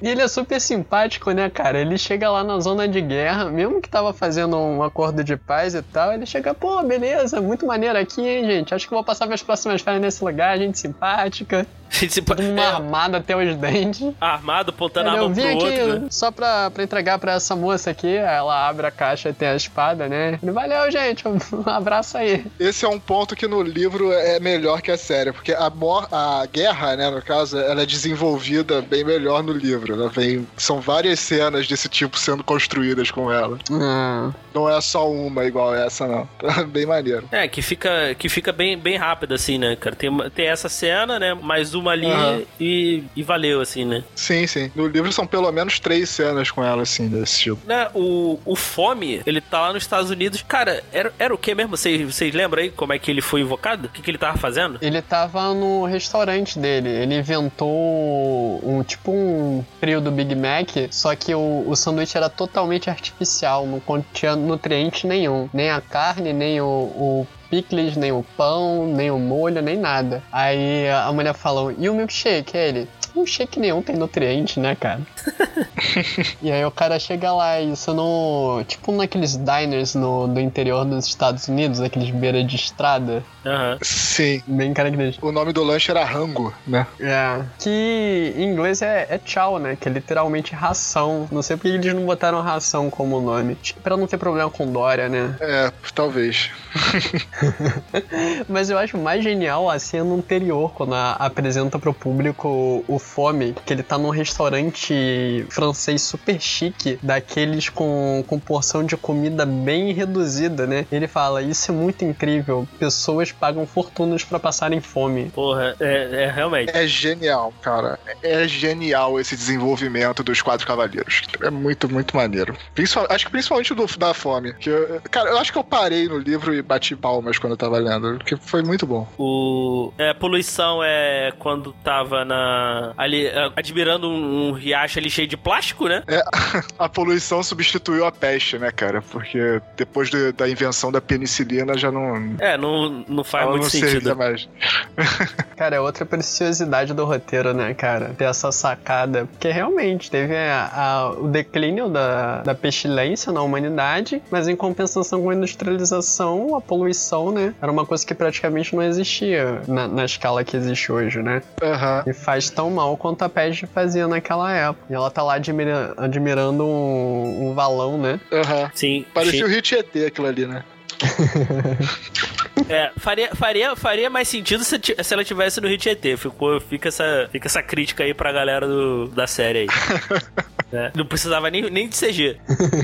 E ele é super simpático, né, cara? Ele chega lá na zona de guerra, mesmo que tava fazendo um acordo de paz e tal, ele chega, pô, beleza, muito maneiro aqui, hein, gente? Acho que vou passar minhas próximas férias nesse lugar, gente simpática, todo mundo é, armado até os dentes. armado, apontando a Ele, eu mão vim pro aqui outro. né? só pra, pra entregar pra essa moça aqui, ela abre a caixa e tem a espada, né? Ele, valeu, gente, um abraço aí. Esse é um ponto que no livro é melhor que a série, porque a, mor a guerra, né, no caso, ela é desenvolvida bem melhor no livro. Ela vem, são várias cenas desse tipo sendo construídas com ela. Ah, Não é só uma igual essa, não. Bem maneiro. É, que fica, que fica bem, bem rápido, assim, né, cara? Tem, tem essa cena, né? Mais uma ali Aham. e, e valeu, assim, né? Sim, sim. No livro são pelo menos três cenas com ela, assim, desse tipo. né, o, o Fome, ele tá lá nos Estados Unidos. Cara, era, era o que mesmo? Vocês, vocês lembram aí como é que ele foi invocado? O que, que ele tava fazendo? ele tava no restaurante dele, ele inventou um tipo um frio do Big Mac, só que o, o sanduíche era totalmente artificial, não continha nutriente nenhum. Nem a carne, nem o, o picles, nem o pão, nem o molho, nem nada. Aí a mulher falou, e o milkshake? Aí ele, um shake nenhum tem nutriente, né, cara? e aí o cara chega lá, isso no. Tipo naqueles diners no, do interior dos Estados Unidos, aqueles beira de estrada, Aham. Sim. bem característico. O nome do lanche era rango, né? É. Que em inglês é, é chow, né? Que é literalmente ração. Não sei porque eles não botaram ração como nome. Que pra não ter problema com Dória, né? É, talvez. Mas eu acho mais genial a cena anterior, quando a- apresenta pro público o Fome, que ele tá num restaurante francês super chique, daqueles com, com porção de comida bem reduzida, né? Ele fala: Isso é muito incrível, pessoas pagam fortunas pra passarem fome. Porra, é, é realmente. É genial, cara. É genial esse desenvolvimento dos quatro cavaleiros. É muito, muito maneiro. Principal- acho que principalmente do da fome. Que eu- cara, eu acho que eu parei no livro e bati palmas quando eu tava lendo. Porque foi muito bom. O, é, poluição é quando tava na. Ali, é, admirando um, um riacho ali cheio de plástico, né? A poluição substituiu a peste, né, cara? Porque depois do- da invenção da penicilina já não. É, não, não faz muito não sentido. mais. Cara, é outra preciosidade do roteiro, né, cara? Ter essa sacada. Porque realmente teve a- a- o declínio da, da pestilência na humanidade, mas em compensação com a industrialização, a poluição, né? Era uma coisa que praticamente não existia na, na escala que existe hoje, né? Aham. E faz tão normal quanto a Pege fazia naquela época. E ela tá lá admira- admirando um, um valão, né? Aham. Sim. Parecia sim. o Hit ET aquilo ali, né? É, faria, faria, faria mais sentido se, se ela tivesse no Hit ET. Ficou, fica, essa, fica essa crítica aí pra galera do, da série aí. É, não precisava nem, nem de CG.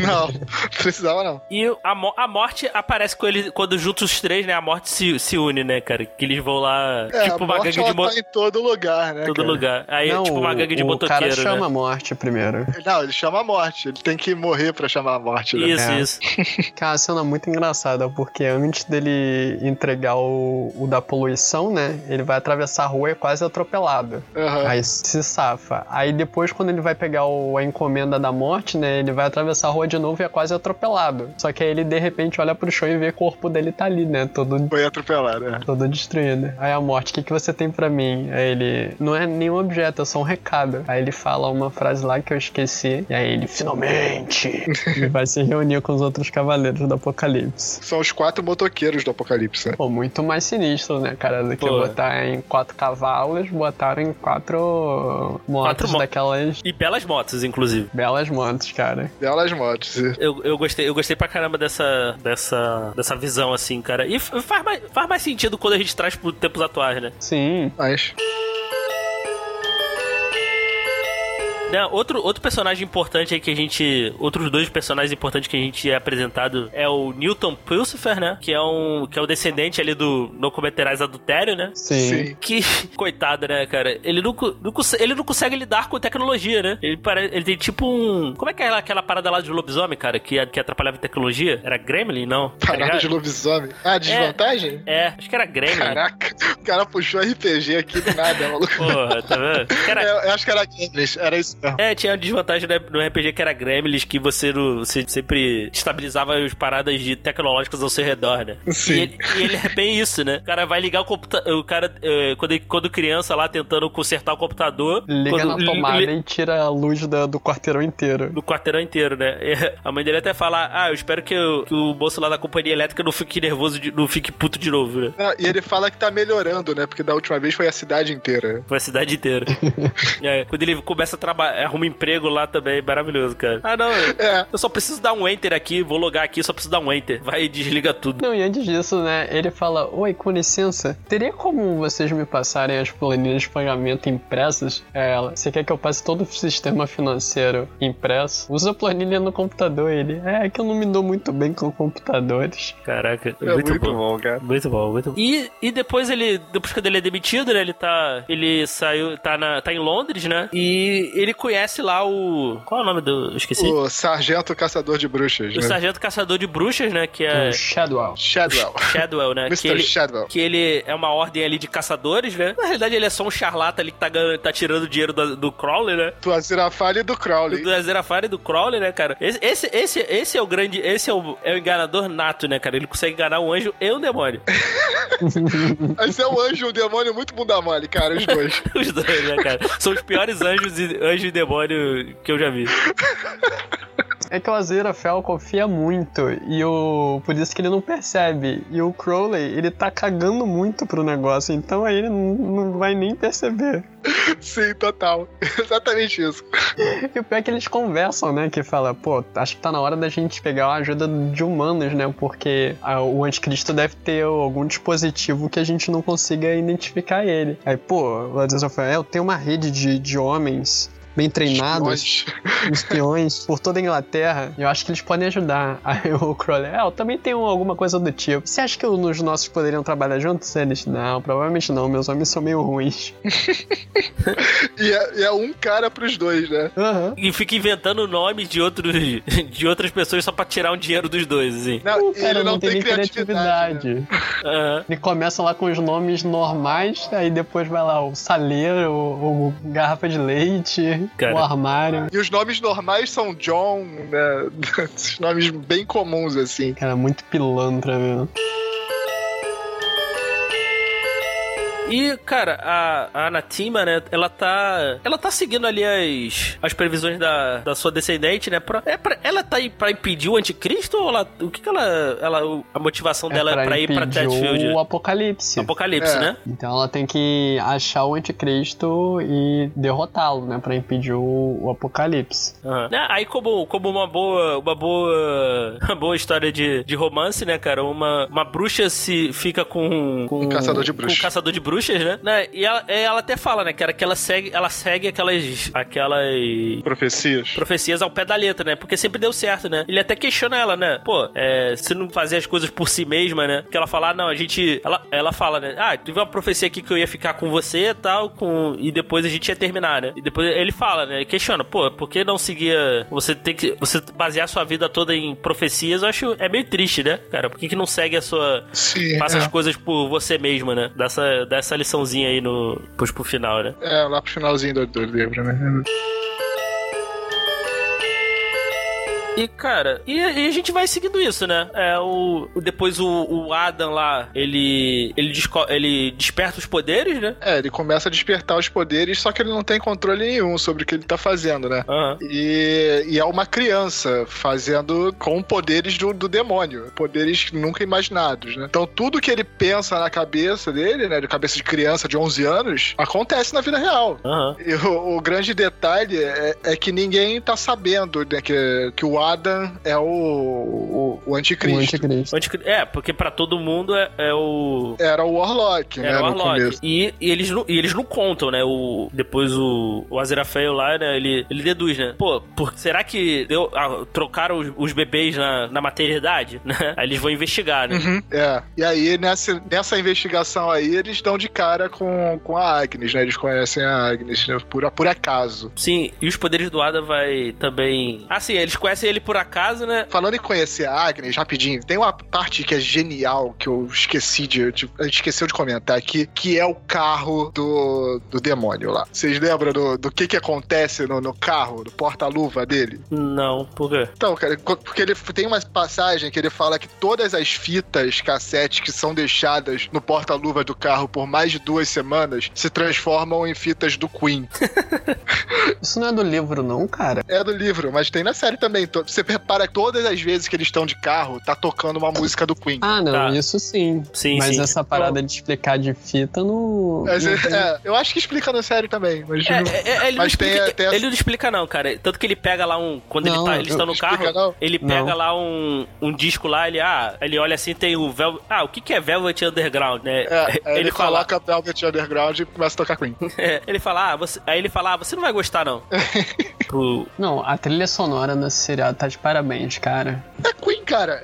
Não, não precisava não. E a, mo- a morte aparece com ele quando juntos os três, né? A morte se, se une, né, cara? Que eles vão lá, É, tipo a uma gangue de mo- tá em todo lugar, né? todo cara? lugar. Aí, Não, tipo uma o- gangue de o motoqueiro, cara chama né? a morte primeiro. Não, ele chama a morte. Ele tem que morrer pra chamar a morte, né? Isso, É. isso. É uma cena muito engraçada, porque antes dele entregar o, o da poluição, né? Ele vai atravessar a rua e é quase atropelado. Aham. Aí se safa. Aí depois, quando ele vai pegar o- a encomenda da morte, né? Ele vai atravessar a rua de novo e é quase atropelado. Só que aí ele de repente olha pro chão e vê o corpo dele tá ali, né? Todo Foi atropelado, é. Todo destruído. Aí a morte, o que, que você tem pra mim? Aí ele, não é nenhum objeto, é só um recado. Aí ele fala uma frase lá que eu esqueci. E aí ele, finalmente! e vai se reunir com os outros cavaleiros do Apocalipse. São os quatro motoqueiros do Apocalipse. né? Pô, muito mais sinistro, né, cara? Do que Pô. botar em quatro cavalos, botaram em quatro motos Quatro mo- daquelas E belas motos, inclusive. Belas motos, cara. Belas motos. e- Eu, eu, gostei, eu gostei pra caramba dessa, dessa, dessa visão, assim, cara. E faz mais, faz mais sentido quando a gente traz pro tempos atuais, né? Sim. Mas. Né, Outro, outro personagem importante aí que a gente. Outros dois personagens importantes que a gente é apresentado é o Newton Pulsifer, né? Que é um. Que é o descendente ali do documentários adultério, né? Sim. Sim. Que, coitado, né, cara? Ele não, não ele não consegue lidar com tecnologia, né? Ele, pare- ele tem tipo um. Como é que é aquela parada lá de lobisomem, cara? Que, que atrapalhava a tecnologia? Era Gremlin? Não. Tá Parada de lobisomem. Ah, desvantagem? É, acho que era Gremlin. Caraca, o cara puxou RPG aqui do nada, maluco. Porra, tá vendo? Era- É, eu acho que era Games, era isso. É, tinha a desvantagem no RPG que era Gremlins, que você, você sempre estabilizava as paradas de tecnológicas ao seu redor, né? Sim. E ele, e ele é bem isso, né? O cara vai ligar o computador. O cara, eh, quando, ele- quando criança lá tentando consertar o computador. Liga quando, na tomada li- e tira a luz da- do quarteirão inteiro. do quarteirão inteiro, né? E a mãe dele até fala: Ah, eu espero que, o- que o moço lá da companhia elétrica não fique nervoso, de- não fique puto de novo, né? Não, e ele fala que tá melhorando, né? Porque da última vez foi a cidade inteira. Foi a cidade inteira. É, quando ele começa a trabalhar, arruma emprego lá também, maravilhoso, cara. Ah, não, É. eu só preciso dar um enter aqui, vou logar aqui, só preciso dar um enter. Vai e desliga tudo. Não, e antes disso, né, ele fala: Oi, com licença, teria como vocês me passarem as planilhas de pagamento impressas? É ela, você quer que eu passe todo o sistema financeiro impresso? Usa a planilha no computador. Ele, é que eu não me dou muito bem com computadores. Caraca, É muito, bom. bom, cara. Muito bom, muito bom. E, e depois ele, depois que ele é demitido, né? Ele tá. Ele saiu, tá, na, tá em Londres, né? E ele conhece lá o. Qual é o nome do. eu Esqueci. O Sargento Caçador de Bruxas, O né? Sargento Caçador de Bruxas, né? Que é. O Shadwell. Shadwell. Shadwell, né? que Mr. ele, Shadwell. que ele é uma ordem ali de caçadores, né? Na realidade, ele é só um charlata ali que tá, ganhando- tá tirando dinheiro do, do Crowley, né? Do Azirafale e do Crowley. Do Azerafari e do Crowley, né, cara? Esse, esse, esse, esse é o grande. Esse é o, é o enganador nato, né, cara? Ele consegue enganar um anjo e um demônio. Esse é um anjo e um demônio muito bunda mole, cara, os dois. Os dois, né, cara? São os piores anjos e, anjo e demônio que eu já vi. É que o Aziraphale confia muito e o por isso que ele não percebe. E o Crowley, ele tá cagando muito pro negócio, então aí ele não, não vai nem perceber. Sim, total. Exatamente isso. E o pior é que eles conversam, né? Que fala, pô, acho que tá na hora da gente pegar a ajuda de humanos, né? Porque ah, o anticristo deve ter algum dispositivo que a gente não consiga identificar ele. Aí, pô, o Aziraphale, é, eu tenho uma rede de, de homens bem treinados. Espiões. espiões por toda a Inglaterra. E eu acho que eles podem ajudar. Aí o Crowley, é, eu também tenho alguma coisa do tipo. Você acha que os nossos poderiam trabalhar juntos? Eles, não, provavelmente não. Meus homens são meio ruins. E é, e é um cara pros dois, né? Aham. E fica inventando nomes de outros de outras pessoas só pra tirar um dinheiro dos dois, assim. Não, O cara ele não, tem, nem criatividade. né? criatividade. Aham. Ele começa lá com os nomes normais, aí depois vai lá o saleiro, o, o garrafa de leite, Cara. o armário. E os nomes normais são John, né? Esses nomes bem comuns, assim. Cara, muito pilantra, viu? E, cara, a, a Anatima, né, ela tá. Ela tá seguindo ali as, as previsões da, da sua descendente, né? Pra, é pra, ela tá aí pra impedir o anticristo ou ela, o que que ela. ela a motivação dela é pra ir pra impedir Tedfield? o apocalipse. Apocalipse, É. né? Então ela tem que achar o anticristo e derrotá-lo, né? Pra impedir o, o apocalipse. Aham. Né, Aí, como, como uma boa, uma boa, uma boa história de, de romance, né, cara? Uma, uma bruxa se fica com, com Um caçador de com bruxas. um caçador de bruxas, né? né? E ela, ela até fala, né, cara, que ela segue, ela segue aquelas, aquelas Profecias. profecias ao pé da letra, né? Porque sempre deu certo, né? Ele até questiona ela, né? Pô, é, se não fazer as coisas por si mesma, né? Que ela fala, ah, não, a gente. Ela, ela fala, né? Ah, teve uma profecia aqui que eu ia ficar com você e tal, com, e depois a gente ia terminar, né? E depois ele fala, né? Ele questiona, pô, por que não seguia. Você tem que. Você basear sua vida toda em profecias, eu acho. É meio triste, né, cara? Por que, que não segue a sua. Sim. Faça é. as coisas por você mesma, né? Dessa, dessa liçãozinha aí no. Depois pro final, né? É, lá pro finalzinho do, do livro, né? E, cara, e, e a gente vai seguindo isso, né? É, o, o- depois o, o Adam lá, ele ele, desco- ele desperta os poderes, né? É, ele começa a despertar os poderes, só que ele não tem controle nenhum sobre o que ele tá fazendo, né? Aham. E, e é uma criança fazendo com poderes do, do demônio, poderes nunca imaginados, né? Então tudo que ele pensa na cabeça dele, né, de cabeça de criança de 11 anos, acontece na vida real. Aham. E o, o grande detalhe é, é que ninguém tá sabendo né, que, que o Adam é o, o, o O anticristo. anticristo. Antes que- É, porque pra todo mundo é, é o. Era o Warlock, né, Era o no Warlock. E, e eles não, e eles não contam, né? O, depois o, o Aziraphale lá, né? Ele, ele deduz, né? Pô, por, será que deu, ah, trocaram os, os bebês na, na maternidade? Né? Aí eles vão investigar, né? Uhum, é. E aí, nessa, nessa investigação aí, eles dão de cara com, com a Agnes, né? Eles conhecem a Agnes né? por, por acaso. Sim, e os poderes do Adam vai também. Ah, sim, eles conhecem ele por acaso, né? Falando em conhecer a Agnes, rapidinho, tem uma parte que é genial que eu esqueci de. de a gente esqueceu de comentar aqui, que é o carro do, do demônio lá. Vocês lembram do, do que que acontece no, no carro, do porta-luva dele? Não, por quê? Então, cara, porque ele tem uma passagem que ele fala que todas as fitas cassete que são deixadas no porta-luva do carro por mais de duas semanas se transformam em fitas do Queen. Isso não é do livro, não, cara. É do livro, mas tem na série também. Você repara que todas as vezes que eles estão de carro, tá tocando uma música do Queen. Ah, não, Tá. isso sim. Sim, Mas sim. essa parada de explicar de fita não. Mas, não é, tem- é, eu acho que explica na série também, mas É, não- é, é, ele, não Mas tem- explica, tem essa- ele não explica, não, cara. Tanto que ele pega lá um. Quando ele Não, tá, eles estão no carro, não? ele pega Não. lá um, um disco lá, ele, ah, ele olha assim, tem o Velvet. Ah, o que, que é Velvet Underground, né? É, ele, ele fala. coloca Velvet Underground e começa a tocar Queen. ele fala, ah, você. Aí ele fala, ah, você não vai gostar, não. Pro. Não, a trilha sonora nesse seriado tá de parabéns, cara. É Queen, cara.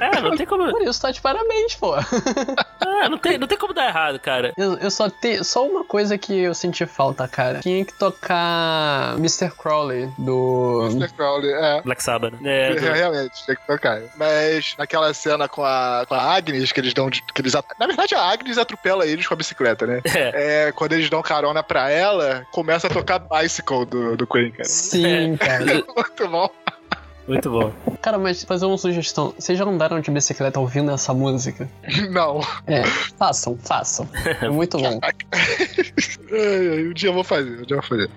É, não tem como. Por isso tá de parabéns, pô. É, não tem, não tem como dar errado, cara. Eu, eu só tenho. Só uma coisa que eu senti falta, cara. Tinha que tocar Mr. Crowley do. Mr. Crowley, é. Black Sabbath, né? É, do- Realmente, tem que tocar. Mas naquela cena com a, com a Agnes, que eles dão. de- Que eles, at- na verdade, a Agnes atropela eles com a bicicleta, né? É. É, quando eles dão carona pra ela, começa a tocar Bicycle do, do Queen, cara. Sim, cara. Muito bom. Muito bom. Cara, mas fazer uma sugestão. Vocês já andaram de bicicleta ouvindo essa música? Não. É, façam, façam. É muito bom. Ai, ai, Um dia eu vou fazer, um dia eu vou fazer.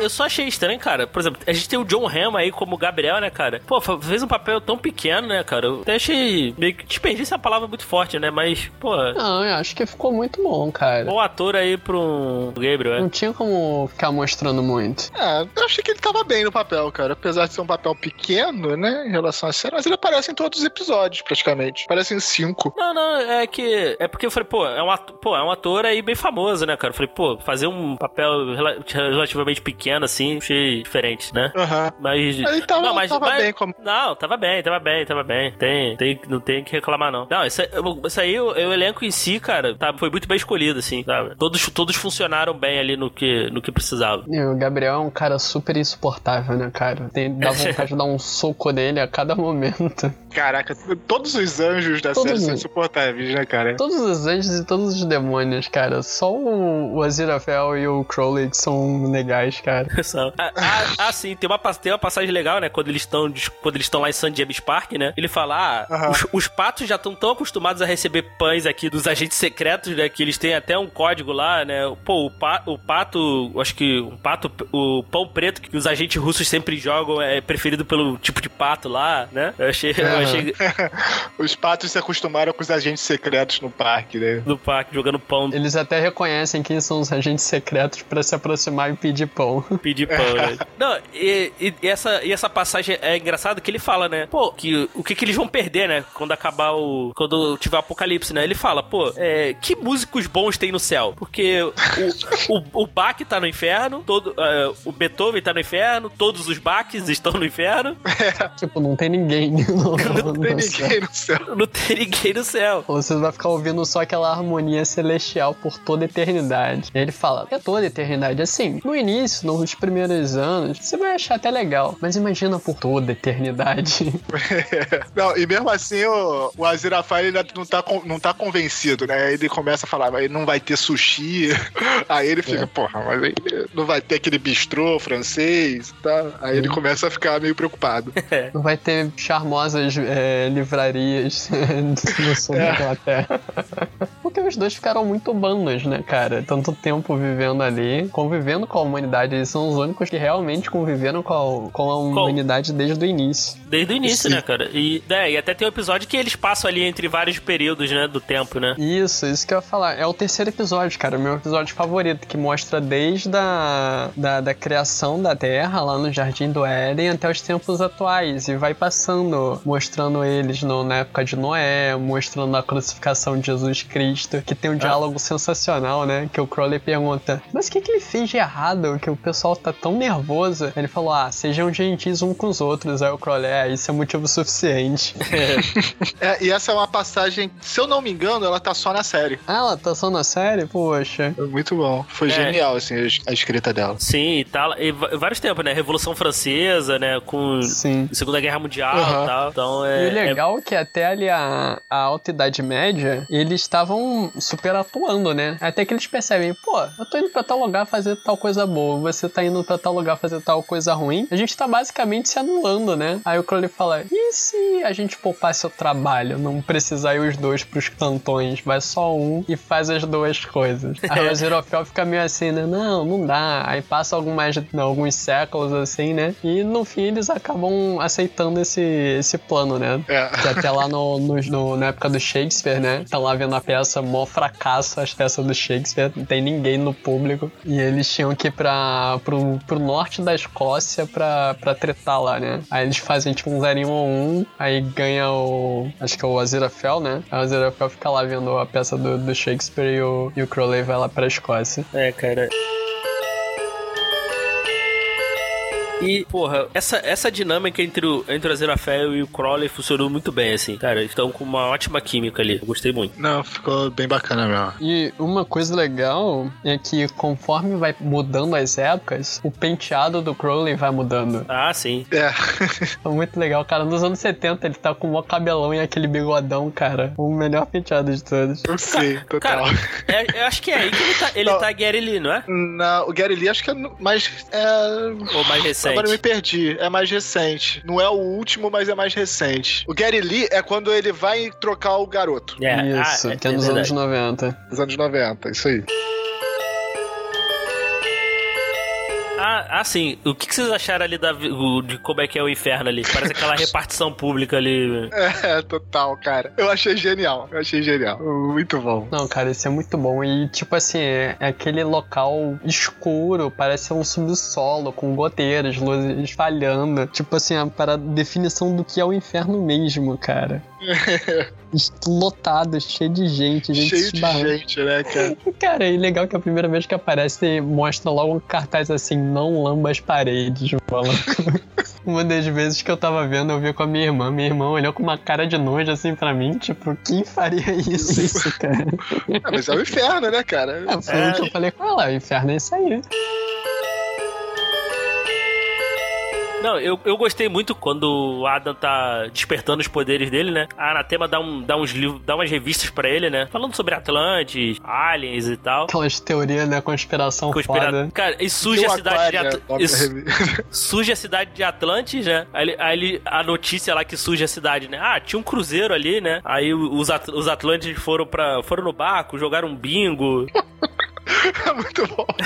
Eu só achei estranho, cara. Por exemplo, a gente tem o John Hamm aí como Gabriel, né, cara? Pô, fez um papel tão pequeno, né, cara? Eu até achei. Meio que desperdício é uma palavra muito forte, né? Mas, pô. Não, eu acho que ficou muito bom, cara. Bom ator aí pro um Gabriel, Não é? tinha como ficar mostrando muito. É, eu achei que ele tava bem no papel, cara. Apesar de ser um papel pequeno, né, em relação à série, mas ele aparece em todos os episódios, praticamente. Aparece em cinco. Não, não, é que. É porque eu falei, pô, é um ator, pô, é um ator aí bem famoso, né, cara? Eu falei, pô, fazer um papel rela- relativamente pequeno assim, achei diferente, né? Aham. Mas. Ele tava, não, mas, tava mas- bem como. Não, tava bem, tava bem, tava bem. Tem, tem, não tem que reclamar, não. Não, isso aí, isso aí o, o elenco em si, cara, tá, foi muito bem escolhido, assim, sabe? Todos, todos funcionaram bem ali no que, no que precisava. E o Gabriel é um cara super insuportável, né, cara? Tem, dá vontade de dar um soco nele a cada momento. Caraca, todos os anjos da Todos série são insuportáveis, né, cara? Todos os anjos e todos os demônios, cara. Só o, o Aziraphale e o Crowley que são legais, cara. Cara. São. Ah, ah, ah, sim, tem uma, tem uma passagem legal, né? Quando eles estão quando eles estão lá em San James Park, né? Ele fala: Ah, os, os patos já estão tão acostumados a receber pães aqui dos agentes secretos, né? Que eles têm até um código lá, né? Pô, o, pa- o pato, acho que um pato, o pão preto que os agentes russos sempre jogam é preferido pelo tipo de pato lá, né? Eu achei, eu achei Os patos se acostumaram com os agentes secretos no parque, né? no parque jogando pão, Eles até reconhecem quem são os agentes secretos pra se aproximar e pedir pão. pedir pão, né? Não, e, e- essa, e essa passagem é engraçada que ele fala, né? Pô, que o que, que eles vão perder, né? Quando acabar o. Quando tiver o apocalipse, né? Ele fala, pô, é, que músicos bons tem no céu? Porque o, o, o Bach tá no inferno, todo, é, o Beethoven tá no inferno, todos os Bachs estão no inferno, tipo, não tem ninguém. No, Não tem no céu. ninguém no céu. não tem ninguém no céu. Você vai ficar ouvindo só aquela harmonia celestial por toda a eternidade. E ele fala, é toda a eternidade. Assim, no início, nos primeiros anos, você vai achar até legal. Mas imagina por toda a eternidade. Não, e mesmo assim o, o Aziraphale ainda não tá, não tá convencido, né? Aí Ele começa a falar, mas não vai ter sushi. Aí ele fica, É. porra, mas aí não vai ter aquele bistrô francês tal. Aí ele começa a ficar meio preocupado. Não vai ter charmosas é, livrarias no sul da Inglaterra. Porque os dois ficaram muito bandos, né, cara? Tanto tempo vivendo ali, convivendo com a humanidade. Eles são os únicos que realmente conviveram com a, com a humanidade desde o início. Desde o início, Sim. né, cara? E, é, e até tem um episódio que eles passam ali entre vários períodos, né, do tempo, né? Isso, isso que eu ia falar. É o terceiro episódio, cara. O meu episódio favorito, que mostra desde a da, da criação da Terra, lá no Jardim do Éden, até os tempos atuais. E vai passando, mostrando eles no- na época de Noé, mostrando a crucificação de Jesus Cristo, que tem um diálogo sensacional, né? Que o Crowley pergunta, mas o que, que ele fez de errado? Que o pessoal tá tão nervoso. Ele falou, ah, sejam gentis um com os outros. Aí o Crowley, é, isso é motivo suficiente. É, e essa é uma passagem, se eu não me engano, ela tá só na série. ah, ela tá só na série? Poxa. É Muito bom. Foi É. genial, assim, a es- a escrita dela. Sim, e tal. E vários tempos, né? Revolução Francesa, né? Com Sim. Segunda Guerra Mundial Aham. e tal. Então E é. o legal é que até ali a, a Alta Idade Média, eles estavam super atuando, né? Até que eles percebem, pô, eu tô indo pra tal lugar fazer tal coisa boa, você tá indo pra tal lugar fazer tal coisa ruim. A gente tá basicamente se anulando, né? Aí o Crowley fala, e se a gente poupasse o trabalho, não precisar ir os dois pros cantões, vai só um e faz as duas coisas. Aí o Zerofel fica meio assim, né? Não, não dá. Aí passa algumas, alguns séculos assim, né? E no fim eles acabam aceitando esse, esse plano, né? É. Que até lá no, no- no- na época do Shakespeare, né? Tá lá vendo a peça, mó fracasso as peças do Shakespeare, não tem ninguém no público. E eles tinham que ir pra, pro, pro norte da Escócia pra, pra tretar lá, né? Aí eles fazem tipo um 0 ou um, aí ganha o. Acho que é o Aziraphale, né? O fica lá vendo a peça do, do Shakespeare e o, e o Crowley vai lá pra Escócia. É, cara. E, porra, essa, essa dinâmica entre o, entre o Aziraphale e o Crowley funcionou muito bem, assim. Cara, eles estão com uma ótima química ali. Eu gostei muito. Não, ficou bem bacana mesmo. E uma coisa legal é que conforme vai mudando as épocas, o penteado do Crowley vai mudando. Ah, sim. É. É muito legal, cara. Nos anos 70 ele tá com o maior cabelão e aquele bigodão, cara. O melhor penteado de todos. Eu sei, total. Cara, é- eu acho que é aí que ele tá, ele Não. tá Gary Lee, não é? Não, o Gary Lee acho que é mais. É... Ou mais recente? Agora eu me perdi. É mais recente. Não é o último, mas é mais recente. O Gary Lee é quando ele vai trocar o garoto. É, Isso, ah, é, que é nos verdade. anos 90. Dos anos 90, isso aí. Ah, ah, sim. O que, que vocês acharam ali da, o- de como é que é o inferno ali? Parece aquela repartição pública ali. É, total, cara. Eu achei genial. Eu achei genial. Muito bom. Não, cara, isso é muito bom. E, tipo assim, é, é aquele local escuro, parece um subsolo, com goteiras, luzes falhando. Tipo assim, a para definição do que é o inferno mesmo, cara. Lotado, cheio de gente, gente Cheio de gente, né, cara? Cara, é legal que a primeira vez que aparece mostra logo um cartaz assim, não lamba as paredes, maluco. Uma das vezes que eu tava vendo, eu vi com a minha irmã. Minha irmã olhou com uma cara de nojo assim pra mim, tipo, quem faria isso, isso cara? Ah, mas é o inferno, né, cara? É, foi o que eu falei com ela, o inferno é isso aí. Não, eu, eu gostei muito quando o Adam tá despertando os poderes dele, né? A Anatema dá, um, dá uns livros, dá umas revistas pra ele, né? Falando sobre Atlantis, aliens e tal. Aquelas teorias, né? Conspiração Conspira... foda. Cara, e surge E a cidade de revista. surge a cidade de Atlantis, né? Aí, ele- aí a notícia lá que surge a cidade, né? Ah, tinha um cruzeiro ali, né? Aí os, At os Atlantes foram para foram no barco, jogaram um bingo. É muito bom.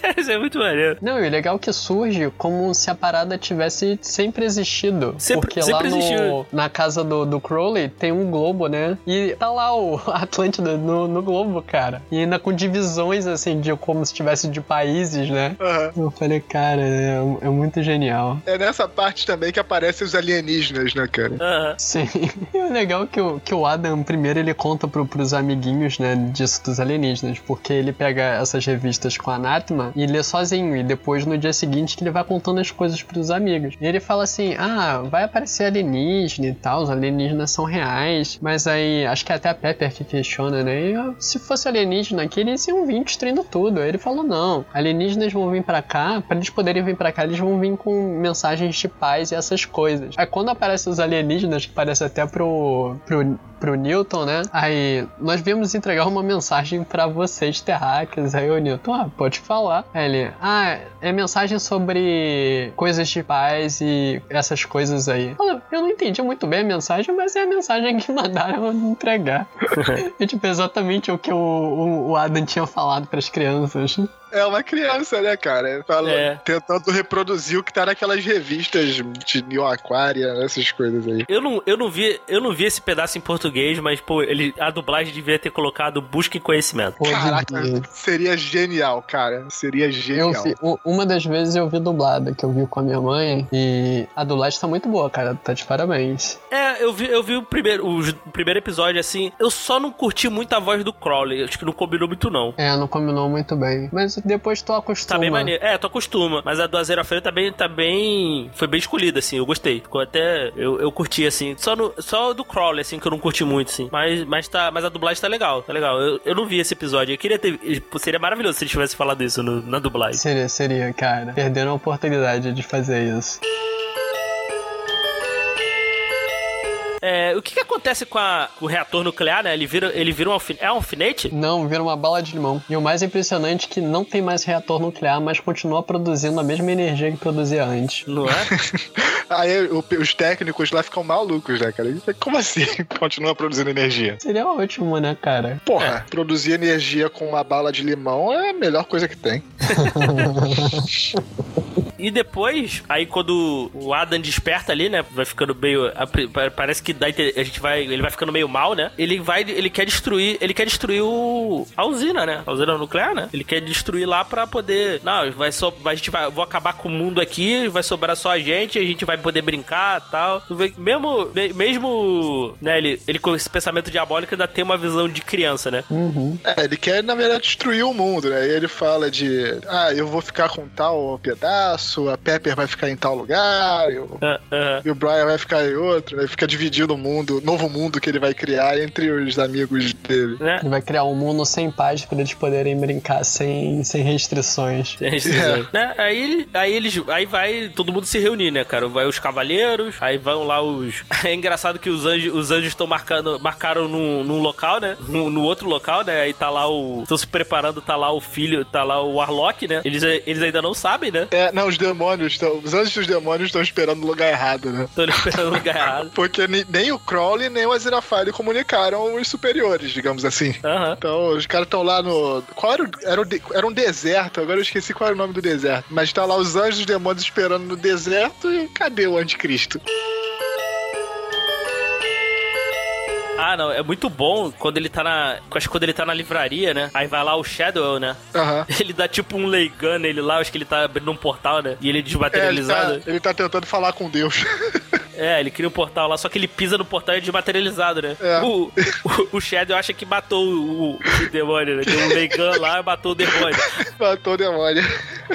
Cara, isso é muito maneiro. Não, e o legal é que surge como se a parada tivesse sempre existido. Sempre- Porque sempre lá no, existiu. na casa do, do Crowley tem um globo, né? E tá lá o Atlântida no, no globo, cara. E ainda com divisões, assim, de como se tivesse de países, né? Aham. Eu falei, cara, é, é muito genial. É nessa parte também que aparecem os alienígenas, né, cara? Aham. Sim. E o legal é que o, que o Adam, primeiro, ele conta pro, pros amiguinhos, né, disso dos alienígenas, porque ele pega essas revistas com a Anatema e lê sozinho, e depois, no dia seguinte, que ele vai contando as coisas pros amigos. E ele fala assim, ah, vai aparecer alienígena e tal, os alienígenas são reais, mas aí, acho que é até a Pepper que questiona, né, e, se fosse alienígena aqui, eles iam vir destruindo tudo. Aí ele falou, não, alienígenas vão vir pra cá, pra eles poderem vir pra cá, eles vão vir com mensagens de paz e essas coisas. Aí quando aparecem os alienígenas, que parece até pro, pro, pro Newton, né? Aí nós viemos entregar uma mensagem pra vocês, terráqueos. Aí o Newton, ah, pode falar. Aí ele, ah, é mensagem sobre coisas de paz e essas coisas aí. Eu, eu não entendi muito bem a mensagem, mas é a mensagem que mandaram entregar. é tipo exatamente o que o, o, o Adam tinha falado pras crianças. É uma criança, né, cara? Fala, É. Tentando reproduzir o que tá naquelas revistas de New Aquaria, essas coisas aí. Eu não, eu, não vi, eu não vi esse pedaço em português, mas, pô, ele, a dublagem devia ter colocado busca em conhecimento. Caraca, seria genial, cara. Seria Eu genial. vi, u- uma das vezes eu vi dublada, que eu vi com a minha mãe, e a dublagem tá muito boa, cara. Tá de parabéns. É, eu vi, eu vi o, primeiro, o, o primeiro episódio, assim. Eu só não curti muito a voz do Crowley. Acho que não combinou muito, não. É, não combinou muito bem. Mas depois tu acostuma. Tá bem maneiro. É, tu acostuma. Mas a do Azera Feira tá bem, tá bem. Foi bem escolhida, assim. Eu gostei. Ficou até. Eu, eu curti, assim. Só, no, só do Crowley, assim, que eu não curti muito, assim. Mas, mas, tá, mas a dublagem tá legal. Tá legal. Eu, eu não vi esse episódio. Eu queria ter. Seria maravilhoso se eles tivessem falado isso no- na dublagem. Seria, seria, cara. Perderam a oportunidade de fazer isso. É, o que, que acontece com, a- com o reator nuclear, né? Ele vira, ele vira um alfinete. É um alfinete? Não, vira uma bala de limão. E o mais impressionante é que não tem mais reator nuclear, mas continua produzindo a mesma energia que produzia antes. Não é? Aí o- os técnicos lá ficam malucos, né, cara? Como assim? Continua produzindo energia. Seria ótimo, né, cara? Porra, produzir energia com uma bala de limão é a melhor coisa que tem. E depois, aí quando o Adam desperta ali, né? Vai ficando meio. Parece que a gente vai. Ele vai ficando meio mal, né? Ele vai. Ele quer destruir. Ele quer destruir o. A usina, né? A usina nuclear, né? Ele quer destruir lá pra poder. Não, vai só. A gente vai. Vou acabar com o mundo aqui, vai sobrar só a gente, a gente vai poder brincar e tal. Mesmo. me- Mesmo. Né, ele, ele com esse pensamento diabólico ainda tem uma visão de criança, né? Uhum. É, ele quer, na verdade, destruir o mundo, né? E ele fala de, ah, eu vou ficar com tal pedaço, a Pepper vai ficar em tal lugar, e o, Ah, ah. e o Brian vai ficar em outro, né? Fica dividindo o mundo, o novo mundo que ele vai criar entre os amigos dele. né? Ele vai criar um mundo sem paz pra eles poderem brincar sem, sem restrições. Tem restrições. Né? Aí, ele- aí eles. Aí vai todo mundo se reunir, né, cara? Vai os cavaleiros, aí vão lá os. É engraçado que os anjos os anjos estão marcando marcaram num, num local, né? No, no outro local, né? Aí tá lá o. Estão se preparando, tá lá o filho, tá lá o Warlock, né? Eles, eles ainda não sabem, né? É, não, os demônios, tão, os anjos dos demônios estão esperando no lugar errado, né? Estão esperando no lugar errado. Porque nem o Crowley nem o Aziraphale comunicaram os superiores, digamos assim. Aham. Então, os caras estão lá no. Qual era o. Era, o de- era um deserto, agora eu esqueci qual era o nome do deserto. Mas tá lá os anjos e os demônios esperando no deserto e cadê o anticristo? Ah, não, é muito bom quando ele tá na. Acho que quando ele tá na livraria, né? Aí vai lá o Shadow, né? Aham. Ele dá tipo um Leigan nele lá, acho que ele tá abrindo um portal, né? E ele É, ele, desmaterializado. tá, ele tá tentando falar com Deus. É, ele cria um portal lá, só que ele pisa no portal e é desmaterializado, né? É. O, o, o Shadow acha que matou o, o demônio, né? Deu um lá e matou o demônio. Matou o demônio.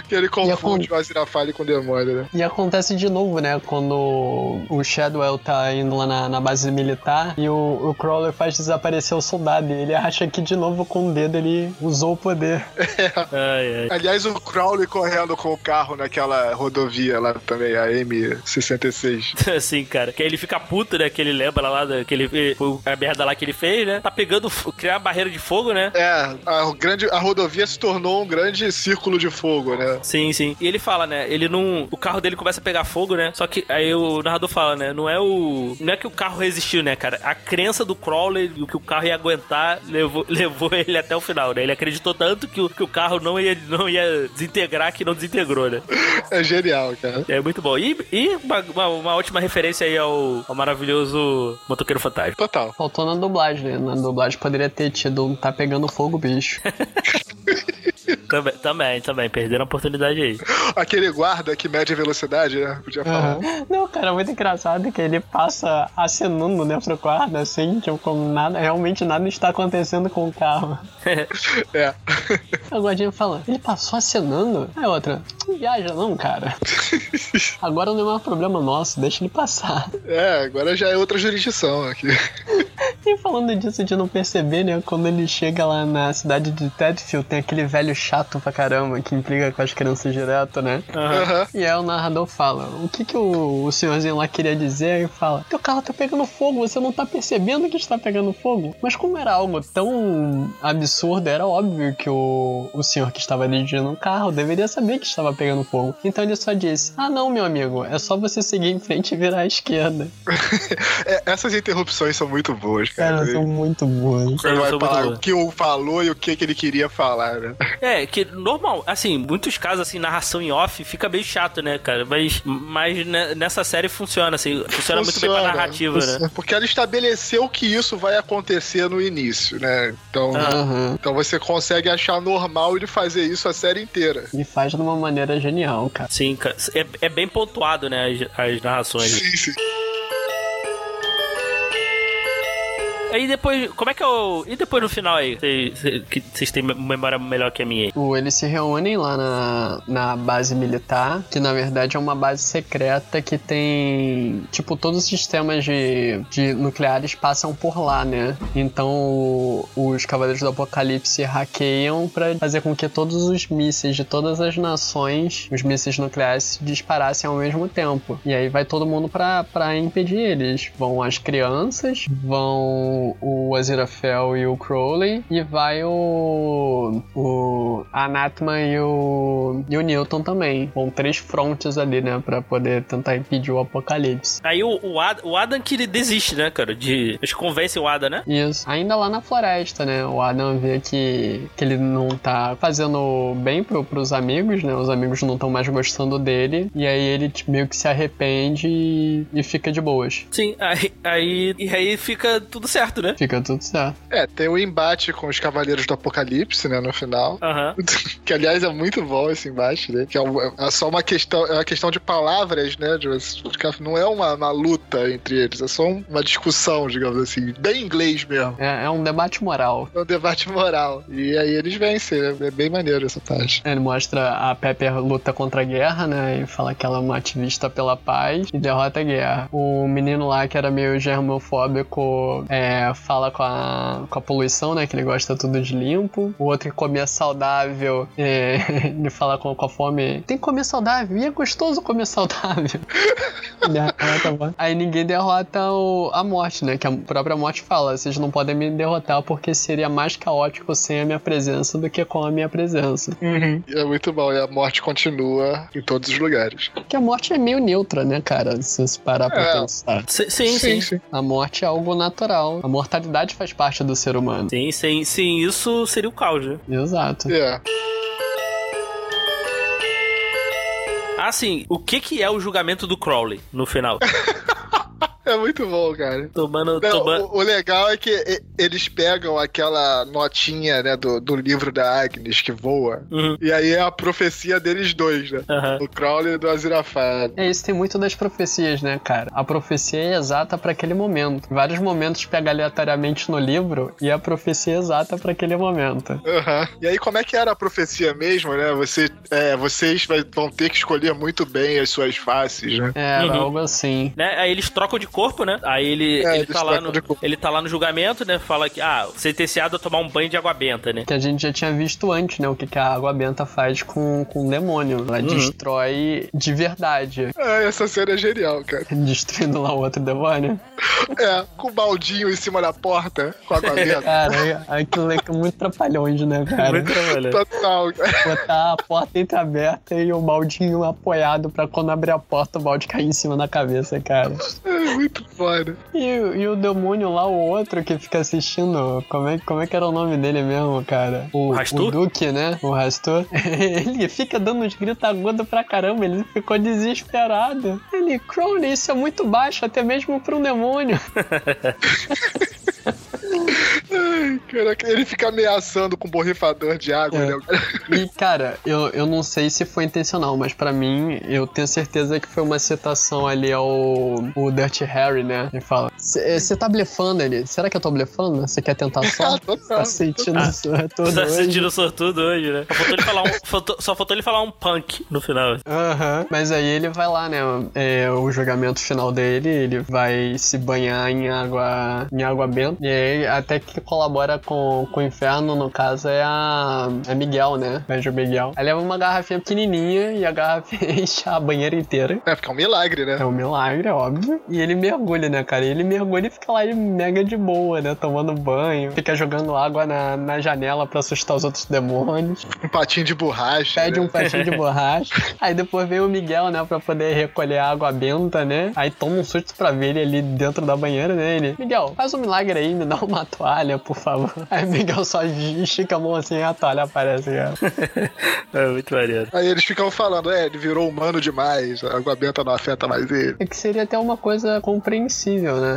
que ele confunde o Aziraphale com o demônio, né? E acontece de novo, né? Quando o Shadwell tá indo lá na, na base militar e o, o Crawler faz desaparecer o soldado. E ele acha que de novo com o dedo ele usou o poder. Ai, ai. Aliás, o Crowley correndo com o carro naquela rodovia lá também, a M66. Assim, cara. Que aí ele fica puto, né? Que ele lembra lá da, que ele foi a merda lá que ele fez, né? Tá pegando, criar a barreira de fogo, né? É, a, grande, a rodovia se tornou um grande círculo de fogo, né? Sim, sim. E ele fala, né? Ele não. O carro dele começa a pegar fogo, né? Só que aí o narrador fala, né? Não é o. Não é que o carro resistiu, né, cara? A crença do Crowley e o que o carro ia aguentar levou, levou ele até o final, né? Ele acreditou tanto que o, que o carro não ia, não ia desintegrar que não desintegrou, né? É genial, cara. É muito bom. E, e uma, uma, uma ótima referência aí ao, ao maravilhoso Motoqueiro Fantasma. Total. Faltou na dublagem, né? Na dublagem poderia ter tido um tá pegando fogo, bicho. Também, também, também. Perderam a oportunidade aí. Aquele guarda que mede a velocidade, né? Podia falar. Não, cara, muito engraçado que ele passa acenando, né, pro quarto, assim, tipo, como nada, realmente nada está acontecendo com o carro. É. A guardinha fala, ele passou acenando? Aí outra, não viaja não, cara. Agora não é mais problema nosso, deixa ele passar. É, agora já é outra jurisdição aqui. E falando disso de não perceber, né, quando ele chega lá na cidade de Tedfield, tem aquele velho chato pra caramba que implica com as crianças direto, né? Aham. E aí o narrador fala, o que que o, o senhorzinho lá queria dizer? Aí fala, teu carro tá pegando fogo, você não tá percebendo que está pegando fogo? Mas como era algo tão absurdo, era óbvio que o, o senhor que estava dirigindo o carro deveria saber que estava pegando fogo. Então ele só disse, ah não, meu amigo, é só você seguir em frente e virar à esquerda. É, essas interrupções são muito boas, cara. Cara, são muito boas. Ele vai muito falar o que o falou e o que, que ele queria falar, né? É, que normal, assim, muitos casos, assim, narração em off fica meio chato, né, cara? Mas, mas ne- nessa série funciona, assim, funciona, muito bem pra Funciona, narrativa, né? Porque ela estabeleceu que isso vai acontecer no início, né? Então, Aham. então você consegue achar normal ele fazer isso a série inteira. E faz de uma maneira genial, cara. Sim, cara, é, é bem pontuado, né, as, as narrações. Sim, sim. Aí depois, como é que é o... E depois no final aí? Vocês têm memória melhor que a minha aí. O- Eles se reúnem lá na, na base militar, que na verdade é uma base secreta que tem. Tipo, todos os sistemas de, de nucleares passam por lá, né? Então o- os Cavaleiros do Apocalipse hackeiam pra fazer com que todos os mísseis de todas as nações, os mísseis nucleares, se disparassem ao mesmo tempo. E aí vai todo mundo pra impedir eles. Vão as crianças, vão o Aziraphale e o Crowley, e vai o. o Anatma e o. e o Newton também. Vão três frontes ali, né? Pra poder tentar impedir o apocalipse. Aí o, o, Ad, o Adam que ele desiste, né, cara? De. Eles convencem o Adam, né? Isso. Ainda lá na floresta, né? O Adam vê que, que ele não tá fazendo bem pro, pros amigos, né? Os amigos não estão mais gostando dele. E aí ele meio que se arrepende e, e fica de boas. Sim, aí, aí, e aí fica tudo certo, né? Fica tudo certo. É, tem o embate com os Cavaleiros do Apocalipse, né, no final. Aham. Que, aliás, é muito bom esse embate, né? Que é, um- é só uma questão, é uma questão de palavras, né? de não é uma, uma luta entre eles, é só um- uma discussão, digamos assim, bem inglês mesmo. É, é um debate moral. É um debate moral. E aí eles vencem, né? É bem maneiro essa parte. Ele mostra a Pepper luta contra a guerra, né? E fala que ela é uma ativista pela paz e derrota a guerra. O menino lá, que era meio germofóbico, é, fala com a, com a poluição, né? Que ele gosta tudo de limpo. O outro que comia saudável, é, ele fala com, com a fome: tem que comer saudável, e é gostoso comer saudável. Aí ninguém derrota o- a morte, né? Que a própria morte fala: vocês não podem me derrotar porque seria mais caótico sem a minha presença do que com a minha presença. E é muito bom, e a morte continua em todos os lugares. Porque a morte é meio neutra, né, cara? Se você parar pra É. pensar. Sim, sim, sim. sim. A morte é algo natural. A mortalidade faz parte do ser humano. Sim, sim, sim, isso seria o caos, né? Exato. É. Ah, sim, o que que é o julgamento do Crowley no final? É muito bom, cara. Tomando. Não, tomando... o, o legal é que e- eles pegam aquela notinha, né, do, do livro da Agnes que voa. Uhum. E aí é a profecia deles dois, né? Aham. Do Crowley e do Aziraphale. É, isso tem muito das profecias, né, cara? A profecia é exata pra aquele momento. Vários momentos pega aleatoriamente no livro e a profecia é exata pra aquele momento. Aham. E aí, como é que era a profecia mesmo, né? Você, é, vocês vai- vão ter que escolher muito bem as suas faces, né? É, Uhum. algo assim. Né? Aí eles trocam de corpo, né? Aí ele, É, ele, tá lá no, ele tá lá no julgamento, né? Fala que, ah, sentenciado a tomar um banho de água benta, né? Que a gente já tinha visto antes, né? O que, que a água benta faz com, com o demônio. Ela destrói de verdade. É, essa cena é genial, cara. Destruindo lá o outro demônio. É, com o baldinho em cima da porta, com a água benta. Cara, aquilo é muito trapalhões, né, cara? Muito. Total, cara. Botar a porta entreaberta e o baldinho apoiado pra quando abrir a porta o balde cair em cima da cabeça, cara. É muito foda. E, e o demônio lá, o outro que fica assistindo, como é, como é que era o nome dele mesmo, cara? O, O Rastur? o Duque, né? O Rastur. Ele fica dando uns gritos agudos pra caramba, ele ficou desesperado. Ele, Crowley, isso é muito baixo, até mesmo pra um demônio. Caraca, ele fica ameaçando com borrifador de água, É. né? E, cara, eu, eu não sei se foi intencional, mas pra mim, eu tenho certeza que foi uma citação ali ao o Dirty Harry, né? Ele fala: Você tá blefando ele? Será que eu tô blefando? Você quer tentar só? Tá sentindo Ah, isso é tudo Tá hoje? sentindo sortudo hoje, né? Só faltou ele falar um, faltou- só faltou ele falar um punk no final. Aham. Mas aí ele vai lá, né? É, o julgamento final dele, ele vai se banhar em água, em água benta. E aí, até que colabora com, com o inferno, no caso, é a, a Miguel, né? Beijo Miguel. Aí leva uma garrafinha pequenininha e a garrafa enche a banheira inteira. É, porque é um milagre, né? É um milagre, é óbvio. E ele mergulha, né, cara? Ele mergulha e fica lá mega de boa, né? Tomando banho. Fica jogando água na, na janela pra assustar os outros demônios Um patinho de borracha. pede né? um patinho de borracha. Aí depois vem o Miguel, né, pra poder recolher a água benta, né? Aí toma um susto pra ver ele ali dentro da banheira, né? Ele, Miguel, faz um milagre aí, me dá uma toalha, por favor. Aí o Miguel só estica a mão assim e a toalha aparece, cara. É muito maneiro. Aí eles ficam falando, é, ele virou humano demais, a água benta não afeta mais ele. É que seria até uma coisa compreensível, né?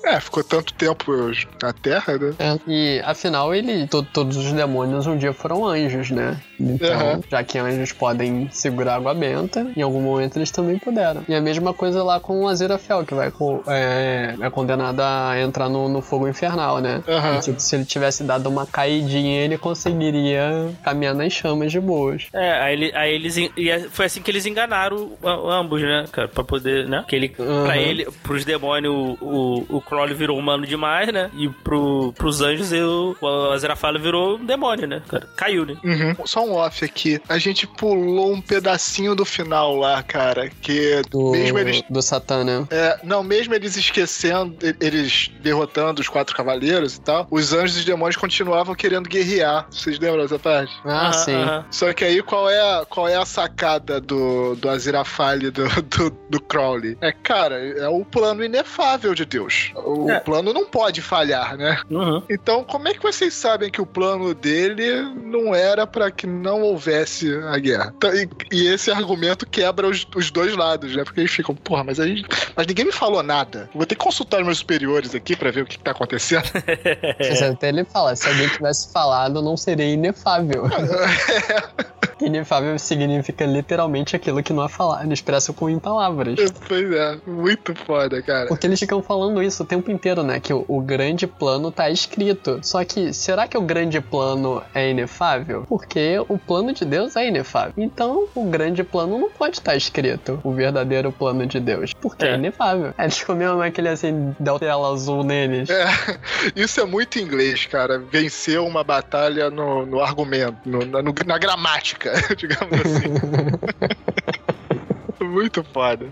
É, ficou tanto tempo na Terra, né? É. E afinal, ele, to- todos os demônios um dia foram anjos, né? Então, Aham. já que anjos podem segurar água benta, em algum momento eles também puderam. E a mesma coisa lá com o Aziraphale, que vai co- é, é condenado a entrar no, no fogo infernal, né? Aham. E, tipo, se ele tivesse dado uma caidinha, ele conseguiria caminhar nas chamas de boas. É, aí, ele, aí eles. E é- foi assim que eles enganaram a- ambos, né, cara? Pra poder, né? Que ele, Uhum. pra ele, pros demônios, o, o, o Crowley virou humano demais, né? E pro, pros anjos, eu, o Aziraphale virou um demônio, né, cara? Caiu, né? Uhum. Só um off aqui. A gente pulou um pedacinho do final lá, cara. Que Do, mesmo eles. do Satã, né? É, não, mesmo eles esquecendo, eles derrotando os quatro cavaleiros e tal, os anjos e os demônios continuavam querendo guerrear. Vocês lembram dessa parte? Ah, Aham, sim. aham. Só que aí qual é a, qual é a sacada do, do Aziraphale do, do, do Crowley? É, cara, é o plano inefável de Deus. O É. plano não pode falhar, né? Uhum. Então, como é que vocês sabem que o plano dele não era pra que não houvesse a guerra? Então, E, e esse argumento quebra os, os dois lados, né? Porque eles ficam, porra, mas a gente. Mas ninguém me falou nada. Vou ter que consultar os meus superiores aqui pra ver o que, que tá acontecendo. Mas Até ele fala, se alguém tivesse falado, não seria inefável. inefável significa literalmente aquilo que não é falado, expresso com em palavras. pois é, muito foda, cara. Porque eles ficam falando isso o tempo inteiro, né? Que o, o grande plano tá escrito. Só que, será que o grande plano é inefável? Porque o plano de Deus é inefável. Então, o grande plano não pode estar escrito. O verdadeiro plano de Deus. Porque é, É. inefável. Eles comeram aquele assim, dá tela azul neles. É, isso é muito inglês, cara. Vencer uma batalha no, no argumento, no- na, no- na gramática, digamos assim. muito foda.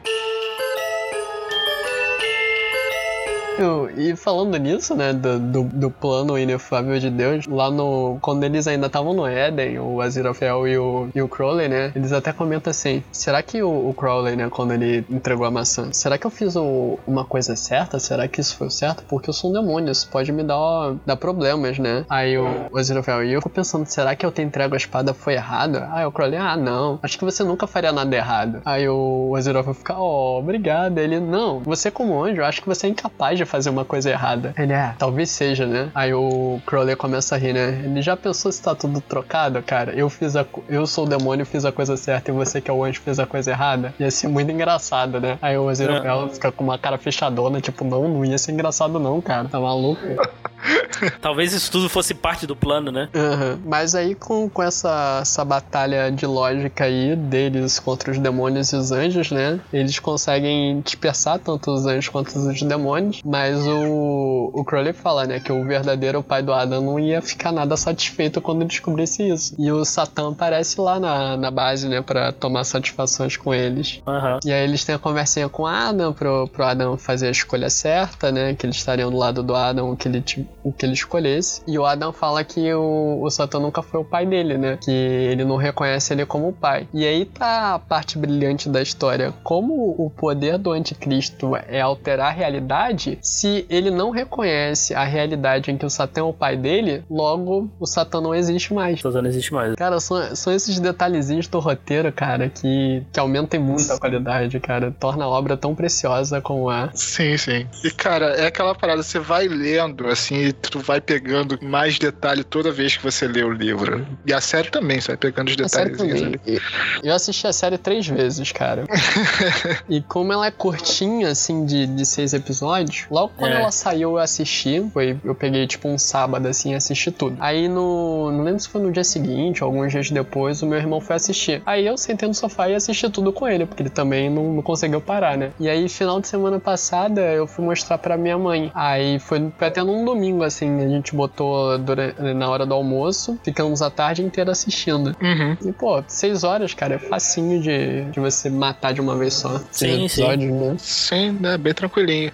E falando nisso, né, do, do, do plano inefável de Deus, lá no. Quando eles ainda estavam no Éden, o Aziraphale e o, e o Crowley, né? Eles até comentam assim: será que o, o Crowley, né, quando ele entregou a maçã, será que eu fiz o- uma coisa certa? Será que isso foi certo? Porque eu sou um demônio, isso pode me dar, dar problemas, né? Aí o, o Aziraphale, e eu fico pensando: será que eu ter entregue a espada foi errado? Aí o Crowley, ah, não, acho que você nunca faria nada errado. Aí o Aziraphale fica, oh, obrigado. Ele, não, você como anjo, acho que você é incapaz de fazer uma coisa errada. Ele, é, talvez seja, né? Aí o Crowley começa a rir, né? Ele já pensou se tá tudo trocado, cara? Eu fiz a, eu sou o demônio, fiz a coisa certa e você que é o anjo fez a coisa errada. Ia ser muito engraçado, né? Aí o Aziraphale fica com uma cara fechadona, tipo, não, não ia ser engraçado não, cara. Tá maluco? Talvez isso tudo fosse parte do plano, né? Aham. Mas aí com, com essa, essa batalha de lógica aí deles contra os demônios e os anjos, né? Eles conseguem dispersar tanto os anjos quanto os demônios. Mas o, o Crowley fala, né? Que o verdadeiro pai do Adam não ia ficar nada satisfeito quando descobrisse isso. E o Satã aparece lá na, na base, né? Pra tomar satisfações com eles. Aham. E aí eles têm a conversinha com o Adam pro, pro Adam fazer a escolha certa, né? Que eles estariam do lado do Adam o que ele, o que ele escolhesse. E o Adam fala que o, o Satã nunca foi o pai dele, né? Que ele não reconhece ele como pai. E aí tá a parte brilhante da história. Como o poder do anticristo é alterar a realidade, se ele não reconhece a realidade em que o Satã é o pai dele, logo o Satã não existe mais. Satan não existe mais. Cara, são, são esses detalhezinhos do roteiro, cara, que, que aumentam muito a qualidade, cara. Torna a obra tão preciosa como é. Sim, sim. E, cara, é aquela parada, você vai lendo, assim, e tu vai pegando mais detalhe toda vez que você lê o livro. E a série também, você vai pegando os detalhezinhos ali. Eu assisti a série três vezes, cara. e como ela é curtinha, assim, de, de seis episódios, logo quando É. ela saiu eu assisti. Foi, eu peguei, tipo, um sábado, assim, e assisti tudo. Aí no. Não lembro se foi no dia seguinte, alguns dias depois, o meu irmão foi assistir. Aí eu sentei no sofá e assisti tudo com ele, porque ele também não, não conseguiu parar, né? E aí, final de semana passada, eu fui mostrar pra minha mãe. Aí foi, foi até num domingo, assim, a gente botou dura- na hora do almoço, ficamos a tarde inteira assistindo. Uhum. E, pô, seis horas, cara, é facinho de, de você matar de uma vez só. Seis Sim, sim. episódios, né? Sim, né? Bem tranquilinho.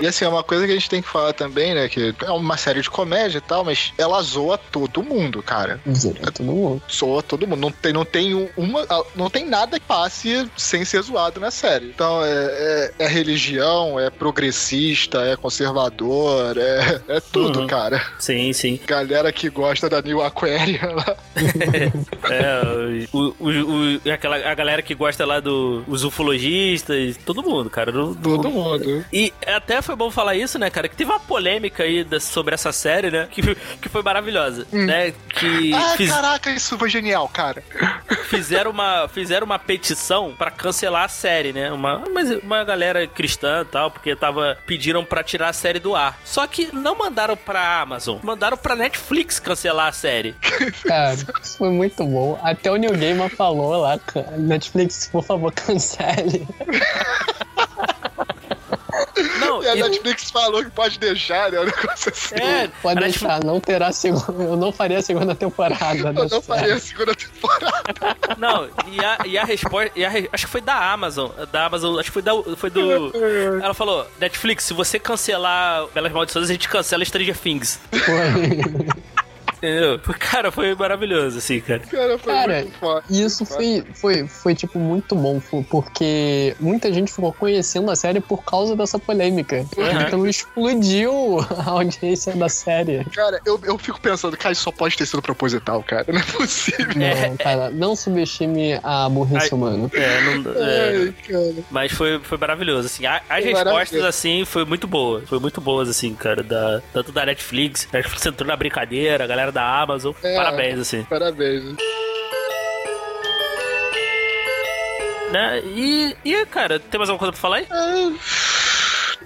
E assim, é uma coisa que a gente tem que falar também, né? Que é uma série de comédia e tal, mas ela zoa todo mundo, cara. Zoa todo mundo. Zoa todo mundo. Não tem, não tem um- uma. Não tem nada que passe sem ser zoado na série. Então é, é, é religião, é progressista, é conservador, é, é tudo, Uhum. cara. Sim, sim. Galera que gosta da New Aquarium lá. É, o, o, o- aquela, a galera que gosta lá do os ufologistas, todo mundo, cara. Do- do- Todo mundo. E até foi bom falar isso, né, cara? Que teve uma polêmica aí da- sobre essa série, né? Que, que foi maravilhosa, né? Que Ah, fiz- caraca, isso foi genial, cara. fizeram, uma, fizeram uma petição pra cancelar a série, né? Uma, mas uma galera cristã e tal, porque tava pediram pra tirar a série do ar. Só que não mandaram pra Amazon, mandaram pra Netflix cancelar a série. Cara, isso foi muito bom. Até o New Gamer falou lá, cara, Netflix, por favor, cancele. Não, E a e- Netflix falou que pode deixar, né? Um negócio assim. é, Pode a Netflix- deixar, não terá segunda. Eu não faria a segunda temporada. da Eu não faria a segunda temporada. Não, e a, e a resposta. e a acho que foi da Amazon. Da Amazon, acho que foi, da, foi do. Ela falou: Netflix, se você cancelar Belas Maldições, a gente cancela Stranger Things. Foi. Entendeu? Cara, foi maravilhoso, assim, cara. Cara, foi Cara, muito foda. E isso foi, foi, foi, tipo, muito bom, porque muita gente ficou conhecendo a série por causa dessa polêmica. Uhum. Então explodiu a audiência da série. Cara, eu, eu fico pensando, cara, isso só pode ter sido proposital, cara. Não é possível. Não, cara, não subestime a burrice Ai. humana. É, não, é, Ai, cara. mas foi, foi maravilhoso, assim. As Foi respostas, assim, foi muito boa. Foi muito boas, assim, cara. Da, tanto da Netflix. A Netflix entrou na brincadeira, a galera da Amazon. É. Parabéns, assim. Parabéns. Né? E, e, cara, tem mais alguma coisa pra falar aí? Ah,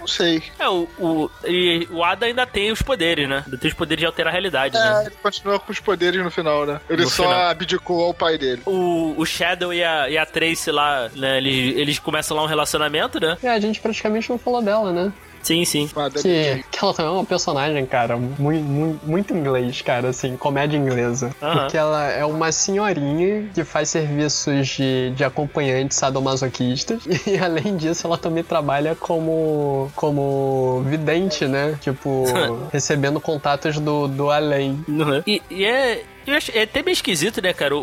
não sei. É, o, o, e o Ada ainda tem os poderes, né? Ainda tem os poderes de alterar a realidade, É, né? ele continua com os poderes no final, né? Ele No só final. abdicou ao pai dele. O, o Shadow e a, e a Tracy lá, né? Eles, eles começam lá um relacionamento, né? É, a gente praticamente não falou dela, né? Sim, sim. Ah, Que, que ela também é uma personagem, cara, muito, muito, muito inglês, cara, assim, comédia inglesa. Aham. Porque ela é uma senhorinha que faz serviços de, de acompanhantes sadomasoquistas. E além disso, ela também trabalha como, como vidente, né? Tipo, recebendo contatos do, do além. Uhum. E, e é. eu acho- É até meio esquisito, né, cara? O,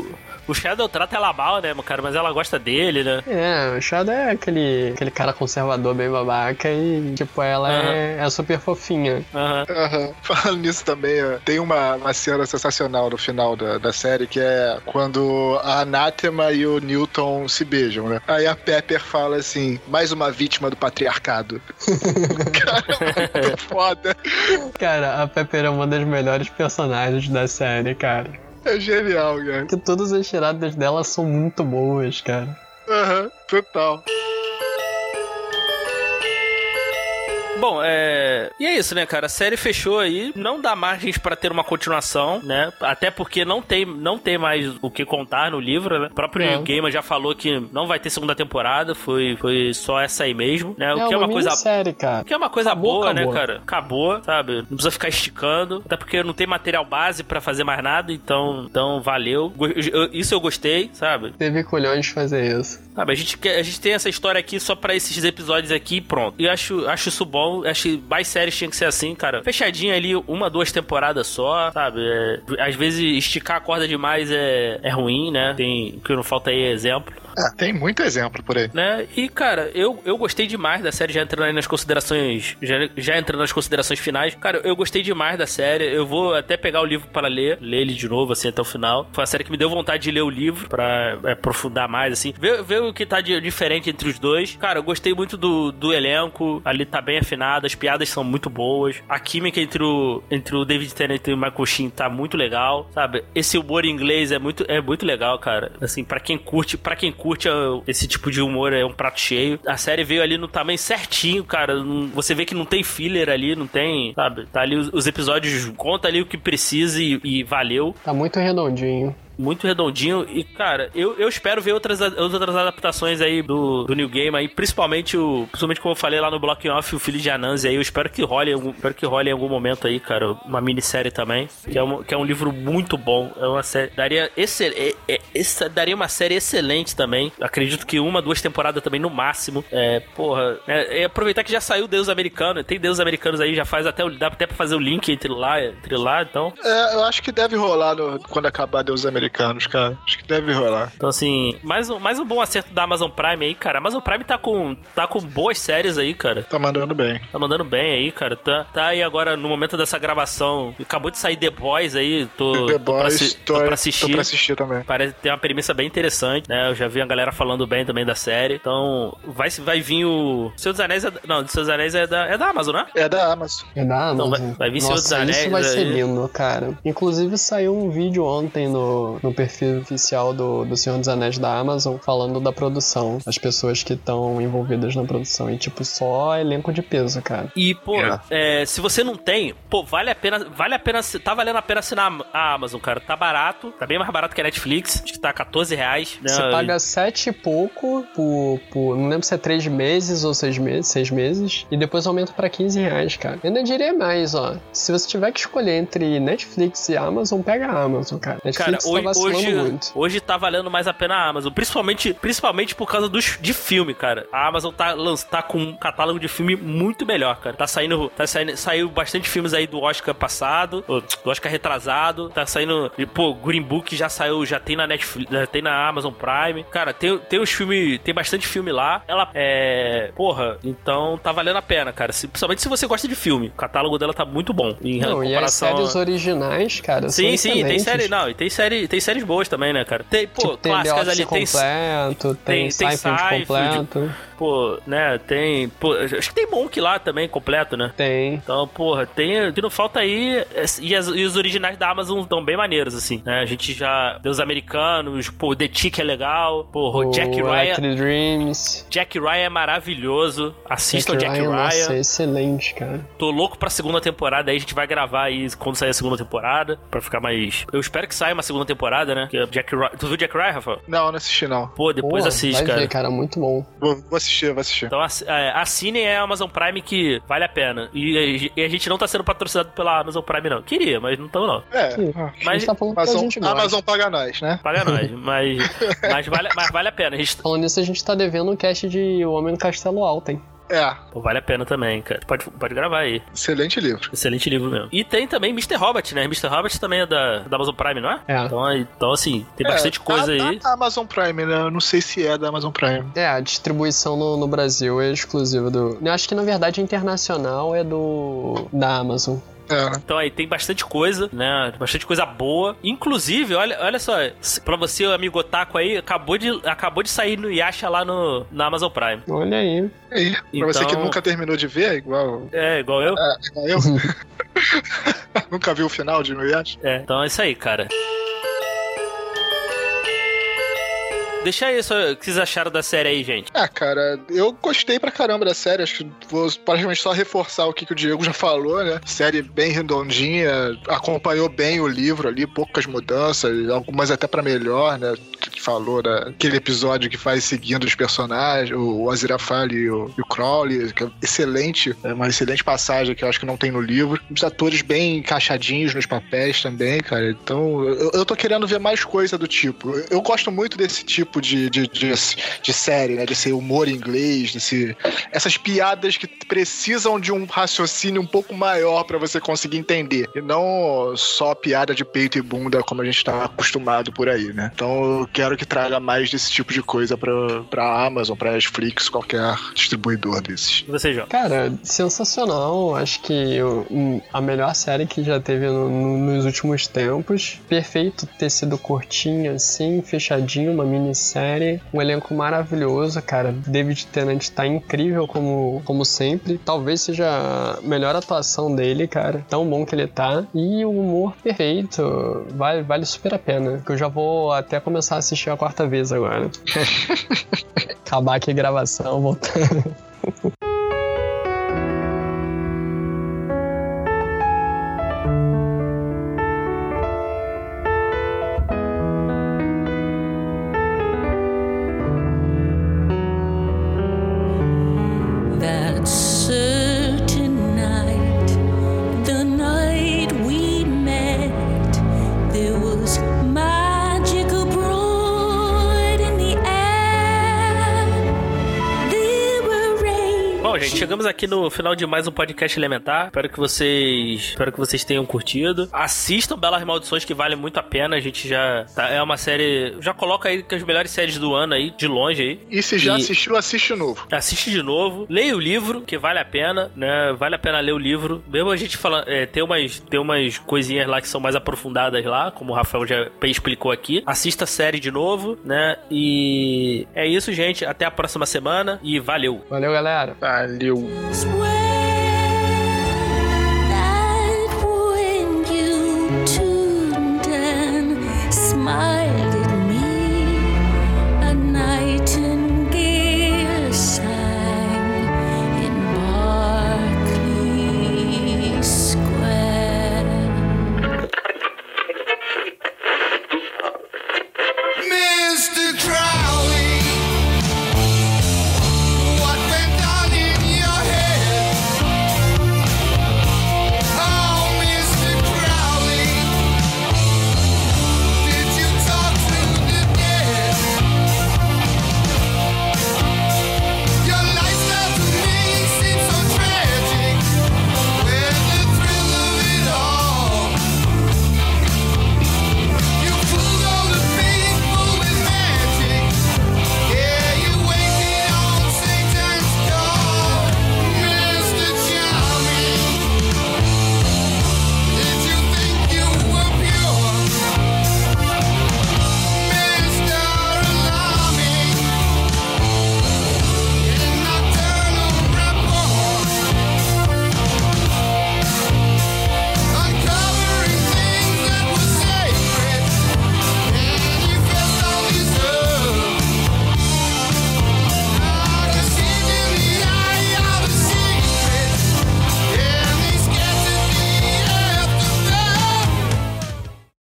o Shadow trata ela mal, né, cara? Mas ela gosta dele, né? É, o Shadow é aquele, aquele cara conservador bem babaca e, tipo, ela é, é super fofinha. Aham. Aham. Falando nisso também, tem uma, uma cena sensacional no final da, da série que é quando a Anathema e o Newton se beijam, né? Aí a Pepper fala assim: mais uma vítima do patriarcado. cara, muito foda. Cara, a Pepper é uma das melhores personagens da série, cara. É genial, cara. Porque todas as tiradas dela são muito boas, cara. Aham, total. Bom, é. E é isso, né, cara? A série fechou aí. Não dá margens pra ter uma continuação, né? Até porque não tem, não tem mais o que contar no livro, né? O próprio É. Gaiman já falou que não vai ter segunda temporada. Foi, foi só essa aí mesmo, né? O é que é uma coisa. série, cara. O que é uma coisa Acabou, boa, acabou. né, cara? Acabou, sabe? Não precisa ficar esticando. Até porque não tem material base pra fazer mais nada, então, então valeu. Isso eu gostei, sabe? Teve colhões de fazer isso. Sabe, a gente, a gente tem essa história aqui só pra esses episódios aqui e pronto. E eu acho, acho isso bom. Acho que mais séries tinha que ser assim, cara. Fechadinha ali, uma, duas temporadas só, sabe? É, às vezes esticar a corda demais é, é ruim, né? Tem, o que não falta aí é exemplo. Ah, tem muito exemplo por aí. Né? E, cara, eu, eu gostei demais da série, já entrando aí nas considerações. Já, já entrando nas considerações finais. Cara, eu gostei demais da série. Eu vou até pegar o livro para ler, ler ele de novo, assim, até o final. Foi uma série que me deu vontade de ler o livro pra é, aprofundar mais, assim. Ver, ver o que tá de diferente entre os dois. Cara, eu gostei muito do, do elenco. Ali tá bem afinado, as piadas são muito boas. A química entre o, entre o David Tennant e o Michael Sheen tá muito legal, sabe? Esse humor inglês é muito, é muito legal, cara. Assim, pra quem curte, para quem curte é, esse tipo de humor é um prato cheio. A série veio ali no tamanho certinho, cara. Você vê que não tem filler ali, não tem, sabe? Tá ali os, os episódios, conta ali o que precisa e, e valeu Tá muito redondinho. Muito redondinho. E, cara, eu, eu espero ver outras, outras adaptações aí do, do New Game aí, principalmente o. Principalmente como eu falei lá no Block Off, o Filho de Anansi aí. Eu espero que role, espero que role em algum momento aí, cara. Uma minissérie também. Que é, um, que é um livro muito bom. É uma série. Daria, excel, é, é, daria uma série excelente também. Acredito que uma, duas temporadas também no máximo. É, porra. É, é aproveitar que já saiu Deus Americano. Tem Deus Americanos aí, já faz até. Dá até pra fazer o link entre lá, entre lá, então. É, eu acho que deve rolar no- quando acabar Deus Americanos, cara. Acho que deve rolar. Então, assim, mais um, mais um bom acerto da Amazon Prime aí, cara. A Amazon Prime tá com, tá com boas séries aí, cara. Tá mandando bem. Tá mandando bem aí, cara. Tá, tá aí agora no momento dessa gravação. Acabou de sair The Boys aí. Tô, The tô, pra, Boys, assi- tô, tô pra tô assistir. pra assistir também. Parece ter uma premissa bem interessante, né? Eu já vi a galera falando bem também da série. Então, vai, vai vir o. Senhor dos Anéis é. Não, Senhor dos Anéis é da, é da Amazon, né? É da Amazon. É da Então, Amazon. vai- vai vir Senhor dos Nossa, Anéis isso vai ser lindo, cara. Inclusive saiu um vídeo ontem no, no perfil oficial do, do Senhor dos Anéis da Amazon falando da produção, as pessoas que estão envolvidas na produção. E, tipo, só elenco de peso, cara. E, pô, É. é, se você não tem, pô, vale a pena. Vale a pena. Tá valendo a pena assinar a Amazon, cara. Tá barato. Tá bem mais barato que a Netflix. Acho que tá 14 reais. Né? Você paga sete e pouco por, por. Não lembro se é três meses ou seis meses, seis meses. E depois aumenta pra 15 reais, cara. Eu ainda diria mais, ó. Se você tiver que escolher entre Netflix e Amazon, pega a Amazon, cara. Cara, Netflix hoje, tá vacilando hoje, muito. hoje tá valendo mais a pena a Amazon. Principalmente, principalmente por causa dos, de filme, cara. A Amazon tá, tá com um catálogo de filme muito melhor, cara. Tá saindo. Tá saindo saiu bastante filmes aí do Oscar passado, do Oscar retrasado. Tá saindo. e, Pô, Green Book já saiu, já tem na Netflix, já tem na Amazon Prime. Cara, tem, tem os filmes. Tem bastante filme lá. Ela é. Porra, então tá valendo a pena, cara. Se- principalmente se você gosta de filme. O catálogo dela tá muito bom. Em Não, e as comparação a- séries originais, cara, Sim, sim, tem série. Não, e tem série, tem séries boas também, né, cara? Tem, pô, Tipo, tem clássicas Office ali, tem. completo, tem, tem- tem Seinfeld Seinfeld. completo, Pô, né, tem. Pô, acho que tem Monk lá também, completo, né? tem. Então, porra, tem. O que não falta aí. é- E, as- e os originais da Amazon estão bem maneiros, assim, né? A gente já. Deus americanos, pô, The Tick é legal. Pô, O Jack Ryan. Dreams. Jack Ryan é maravilhoso. Assistam Jack, Ryan. Nossa, excelente, cara. Tô louco pra segunda temporada. Aí a gente vai gravar aí quando sair a segunda temporada. Pra ficar mais. Eu espero que saia uma segunda temporada, né? Que é Jack Ryan. Tu viu Jack Ryan, Rafa? Não, não assisti não. Pô, depois Pô, assiste, vai cara. ver, cara, muito bom. Vou, vou assistir assistir, vou assistir. Então é, assinem a Amazon Prime que vale a pena. E, e a gente não tá sendo patrocinado pela Amazon Prime, não. Queria, mas não estamos, não. É, Sim. A gente Mas tá falando que a Amazon. Amazon paga nós, né? paga nós. Mas, mas, vale, mas vale a pena. A gente, Falando nisso, a gente tá devendo um cast de O Homem no Castelo Alto, hein? É, pô, vale a pena também, cara. Pode, pode gravar aí. excelente livro. Excelente livro mesmo. E tem também Mr. Robot, né? Mr. Robot também é da, da Amazon Prime, não é? É. Então, aí- então assim, tem bastante É, coisa a- aí. a Amazon Prime, né? Eu não sei se é da Amazon Prime. É, a distribuição no, no Brasil é exclusiva do. Eu acho que na verdade a internacional é do. da Amazon. É. Então aí tem bastante coisa, né? Bastante coisa boa. Inclusive, olha, olha só, pra você, amigo Otaku aí, acabou de, acabou de sair no Yasha lá no, na Amazon Prime. Olha aí. Aí, pra Então- você que nunca terminou de ver, igual, É, igual eu. é, igual eu. nunca viu o final de Inuyasha? É, então é isso aí, cara. Deixa aí o que vocês acharam da série aí, gente. Ah, cara, eu gostei pra caramba da série. Acho que vou praticamente só reforçar o que, que o Diego já falou, né? Série bem redondinha, acompanhou bem o livro ali, poucas mudanças, algumas até pra melhor, né? Que falou daquele episódio que faz seguindo os personagens, o Aziraphale e o, e o Crowley, que é excelente, é uma excelente passagem que eu acho que não tem no livro. Os atores bem encaixadinhos nos papéis também, cara. Então, eu, eu tô querendo ver mais coisa do tipo. Eu gosto muito desse tipo de, de, de, de série, né? Desse humor inglês, desse, essas piadas que precisam de um raciocínio um pouco maior pra você conseguir entender. E não só piada de peito e bunda como a gente tá acostumado por aí, né? Então eu quero que traga mais desse tipo de coisa pra, pra Amazon, pra Netflix, qualquer distribuidor desses. E você, João? Cara, sensacional. Acho que um, a melhor série que já teve no- no- nos últimos tempos. Perfeito ter sido curtinho assim, fechadinho, uma minissérie. Um elenco maravilhoso, cara. David Tennant tá incrível como, como sempre. Talvez seja a melhor atuação dele, cara. Tão bom que ele tá. E o humor perfeito. Vale, vale super a pena. Que eu já vou até começar a assistir a quarta vez agora. Acabar aqui a gravação, voltar. gente, chegamos aqui no final de mais um podcast elementar. Espero que vocês, espero que vocês tenham curtido. Assistam Belas Maldições que vale muito a pena. A gente já tá- é uma série, já coloca aí com as melhores séries do ano aí, de longe aí. E se já E- assistiu, assiste novo. Assiste de novo, leia o livro, que vale a pena, né? Vale a pena ler o livro. Mesmo a gente falando, é, tem umas tem umas coisinhas lá que são mais aprofundadas lá, como o Rafael já explicou aqui. Assista a série de novo, né? E é isso, gente. Até a próxima semana e valeu. Valeu, galera. Valeu. Valeu!